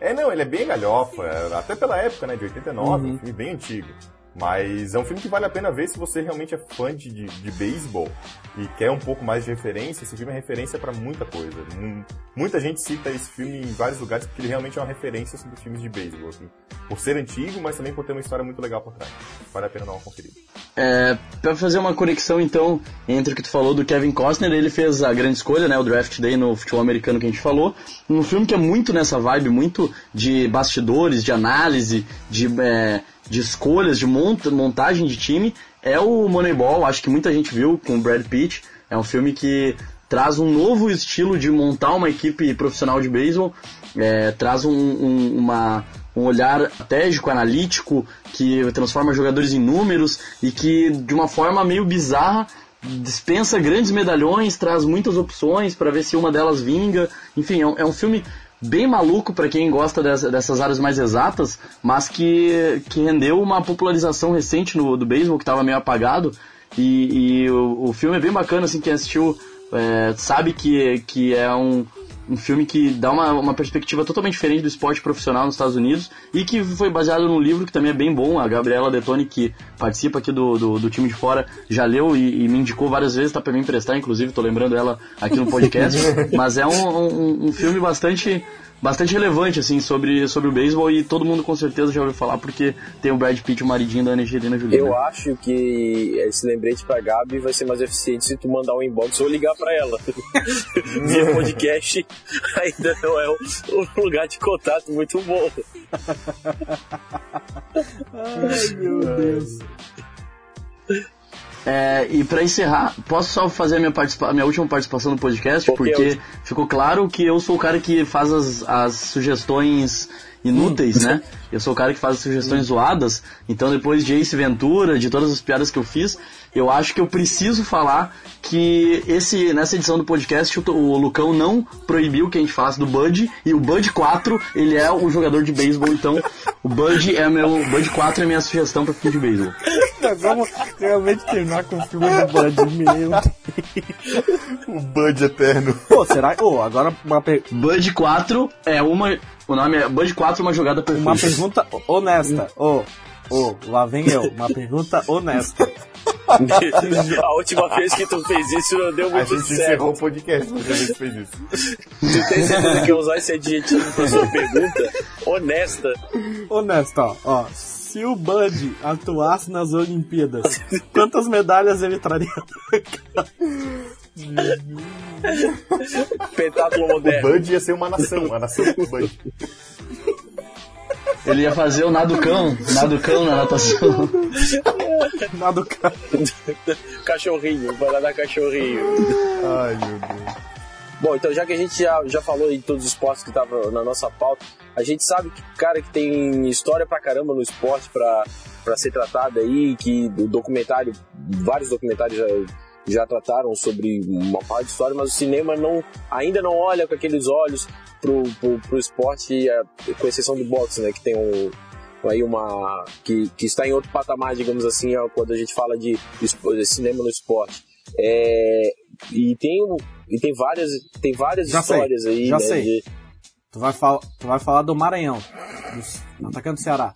É, não, ele é bem galhofa, até pela época, né, de 89, Uhum. um filme bem antigo. Mas é um filme que vale a pena ver se você realmente é fã de, de, de beisebol e quer um pouco mais de referência. Esse filme é referência pra muita coisa. Hum, Muita gente cita esse filme em vários lugares porque ele realmente é uma referência sobre filmes de beisebol. Assim, por ser antigo, mas também por ter uma história muito legal por trás. Vale a pena dar uma conferida. É, pra fazer uma conexão então entre o que tu falou do Kevin Costner, ele fez a grande escolha, né, o Draft Day no futebol americano que a gente falou, um filme que é muito nessa vibe, muito de bastidores, de análise, de, é, de escolhas, de monta, montagem de time, é o Moneyball, acho que muita gente viu com o Brad Pitt, é um filme que traz um novo estilo de montar uma equipe profissional de beisebol, é, traz um, um- uma, um olhar estratégico, analítico, que transforma jogadores em números e que, de uma forma meio bizarra, dispensa grandes medalhões, traz muitas opções para ver se uma delas vinga. Enfim, é um, é um filme bem maluco para quem gosta dessa- dessas áreas mais exatas, mas que, que rendeu uma popularização recente no, do beisebol, que estava meio apagado. E, e o, o filme é bem bacana, assim, quem assistiu é, sabe que, que é um, um filme que dá uma, uma perspectiva totalmente diferente do esporte profissional nos Estados Unidos e que foi baseado num livro que também é bem bom. A Gabriela Detoni, que participa aqui do, do, do time de fora, já leu e, e, me indicou várias vezes, tá para me emprestar, inclusive, tô lembrando ela aqui no podcast. Mas é um, um, um filme bastante bastante relevante, assim, sobre, sobre o beisebol e todo mundo com certeza já ouviu falar porque tem o Brad Pitt, o maridinho da Angelina Jolie. Eu né? acho que esse lembrete pra Gabi vai ser mais eficiente se tu mandar um inbox ou ligar pra ela. Via podcast ainda não é um, um lugar de contato muito bom. Ai, meu Deus. É, e para encerrar, posso só fazer a minha, participa minha última participação no podcast? Porque porque ficou claro que eu sou o cara que faz as, as sugestões inúteis, né? Eu sou o cara que faz as sugestões zoadas. Então, depois de Ace Ventura, de todas as piadas que eu fiz, eu acho que eu preciso falar que esse nessa edição do podcast o, o Lucão não proibiu que a gente falasse do Bud e o Bud 4 ele é o jogador de beisebol então o Bud é meu o Bud 4 é minha sugestão para filme de beisebol Nós vamos realmente terminar com o filme do Bud, meu O Bud eterno. Pô, será? Pô, agora uma, per... Bud 4 é uma o nome é Bud 4 uma jogada perfeita uma pergunta honesta. Ô, ô, lá vem eu. Uma pergunta honesta. A última vez que tu fez isso não deu A muito gente certo. encerrou o podcast quando a gente fez isso. Tu tem certeza que eu usar esse adjetivo pra sua pergunta? Honesta. Honesta, ó. Se o Bud atuasse nas Olimpíadas, quantas medalhas ele traria? Pentáculo O moderno. Bud ia ser uma nação, a nação do Bud. Ele ia fazer o nado cão nado cão na natação cara. Cachorrinho, vai lá dar cachorrinho. Ai, meu Deus. Bom, então já que a gente já, já falou em todos os esportes que estavam na nossa pauta, a gente sabe que, cara, que tem história pra caramba no esporte pra, pra ser tratada aí, que o documentário, vários documentários já, já trataram sobre uma parte de história, mas o cinema não, ainda não olha com aqueles olhos pro, pro, pro esporte, eh, com exceção do boxe, né, que tem um, aí uma que, que está em outro patamar, digamos assim, ó, quando a gente fala de, de cinema no esporte. É, e tem e tem várias tem várias Já sei, histórias aí, já né, sei. de- Tu vai, fal tu vai falar do Maranhão. Dos atacante do Ceará.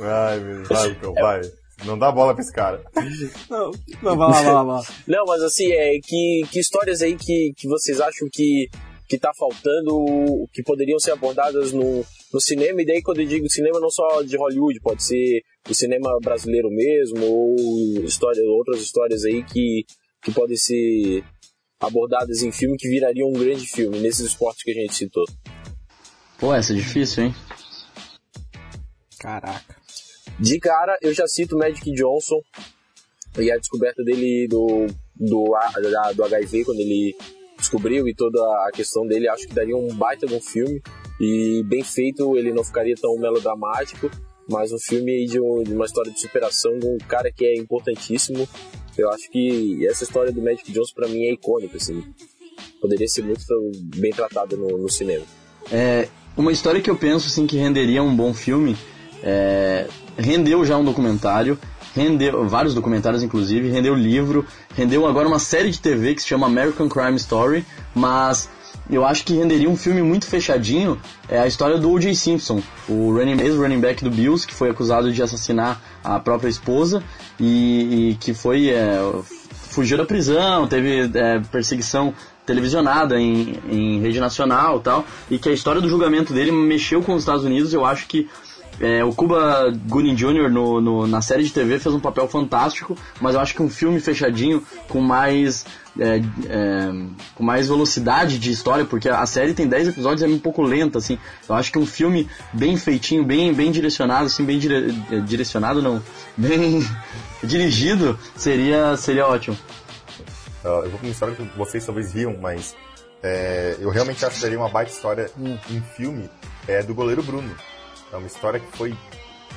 Ai, meu Deus. Vai, vai. Não dá bola pra esse cara. Não, não, vai lá, vai lá, vai lá. Não, mas assim, é que, que histórias aí que, que vocês acham que, que tá faltando, que poderiam ser abordadas no, no cinema, e daí quando eu digo cinema não só de Hollywood, pode ser o cinema brasileiro mesmo, ou história, outras histórias aí que, que podem ser abordadas em filme que virariam um grande filme, nesses esportes que a gente citou. pô essa é difícil hein Caraca. De cara, eu já cito Magic Johnson e a descoberta dele do, do, do HIV, quando ele descobriu e toda a questão dele, acho que daria um baita de um filme. E bem feito, ele não ficaria tão melodramático, mas um filme de, um- de uma história de superação de um cara que é importantíssimo. Eu acho que essa história do Magic Johnson pra mim é icônica, assim. Poderia ser muito bem tratada no, no cinema. É, uma história que eu penso assim que renderia um bom filme é, rendeu já um documentário rendeu vários documentários inclusive rendeu livro rendeu agora uma série de TV que se chama American Crime Story mas eu acho que renderia um filme muito fechadinho é a história do O.J. Simpson o running, ex-running back do Bills que foi acusado de assassinar a própria esposa e, e que foi é, fugiu da prisão, teve é, perseguição televisionada em, em rede nacional tal, e que a história do julgamento dele mexeu com os Estados Unidos, eu acho que é, o Cuba Gooding Jr. No, no- na série de TV fez um papel fantástico, mas eu acho que um filme fechadinho com mais é, é, com mais velocidade de história, porque a série tem 10 episódios e é um pouco lenta, assim. Eu acho que um filme bem feitinho, bem, bem direcionado, assim, bem dire- é, direcionado não, bem dirigido, seria, seria ótimo. Ah, eu vou com uma história que vocês talvez riam, mas é, eu realmente acho que daria uma baita história em filme é, do goleiro Bruno. É uma história que foi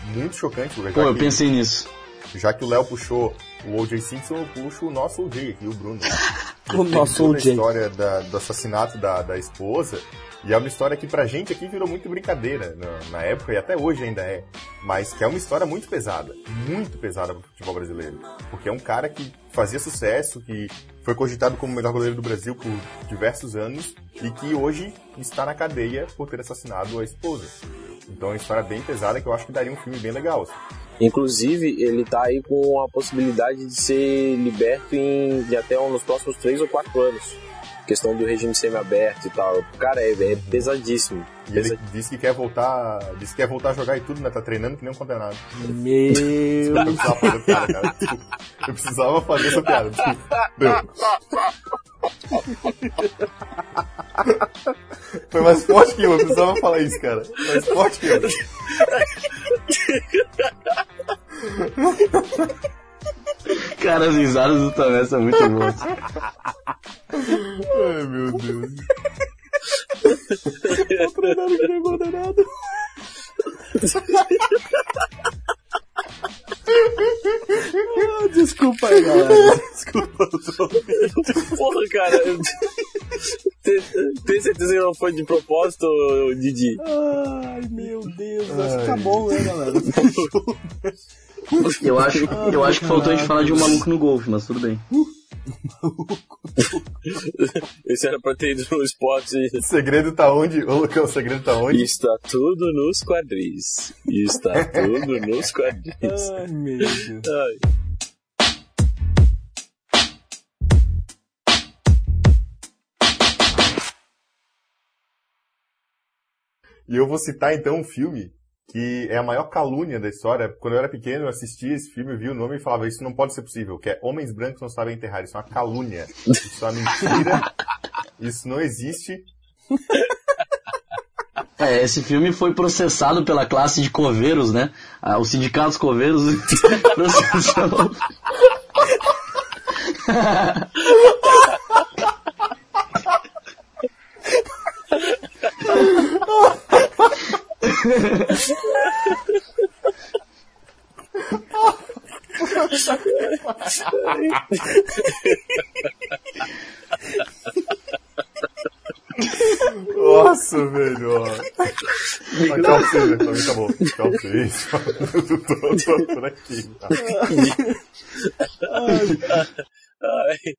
muito chocante, Pô, eu que, pensei nisso. já que o Léo puxou o O.J. Simpson, eu puxo o nosso O.J. aqui, o Bruno. O nosso Toda a O.J. história da- do assassinato da, da esposa. E é uma história que pra gente aqui virou muito brincadeira na, na época e até hoje ainda é. Mas que é uma história muito pesada. Muito pesada pro futebol brasileiro. Porque é um cara que fazia sucesso, que foi cogitado como o melhor goleiro do Brasil por diversos anos e que hoje está na cadeia por ter assassinado a esposa. Então é uma história bem pesada que eu acho que daria um filme bem legal. Inclusive, ele tá aí com a possibilidade de ser liberto em de até um, nos próximos 3 ou 4 anos. Questão do regime semi-aberto e tal. Cara, é, é pesadíssimo. E ele disse que quer voltar. Disse que quer voltar a jogar e tudo, né? Tá treinando que nem um condenado. Meu cara. Eu precisava fazer essa piada. Desculpa. Deu. Foi mais forte que eu, eu precisava falar isso, cara. Mais forte que eu. Cara, as risadas do Tomé são muito boas. Ai, meu Deus. Desculpa aí, galera. Desculpa. Porra, cara. eu- Tem tem certeza que não foi de propósito, Didi? Ai, meu Deus. Acho que tá bom, né, galera? Eu acho, eu acho que faltou a gente falar de um maluco no golfe, mas tudo bem. Esse era pra ter ido no esporte. O segredo tá onde? Ô, Lucão, o segredo tá onde? Está tudo nos quadris. Está tudo nos quadris. Ai, meu Deus. Ai. E eu vou citar então um filme que é a maior calúnia da história. Quando eu era pequeno, eu assistia esse filme, eu vi o nome e falava, isso não pode ser possível, que é Homens Brancos Não Sabem Enterrar. Isso é uma calúnia. Isso é uma mentira. Isso não existe. É, esse filme foi processado pela classe de coveiros, né? Ah, os sindicatos coveiros processou. Nossa, velho. Mas tchau pra vocês, tá bom. Tchau pra vocês. tô, por aqui. Tá? Ai.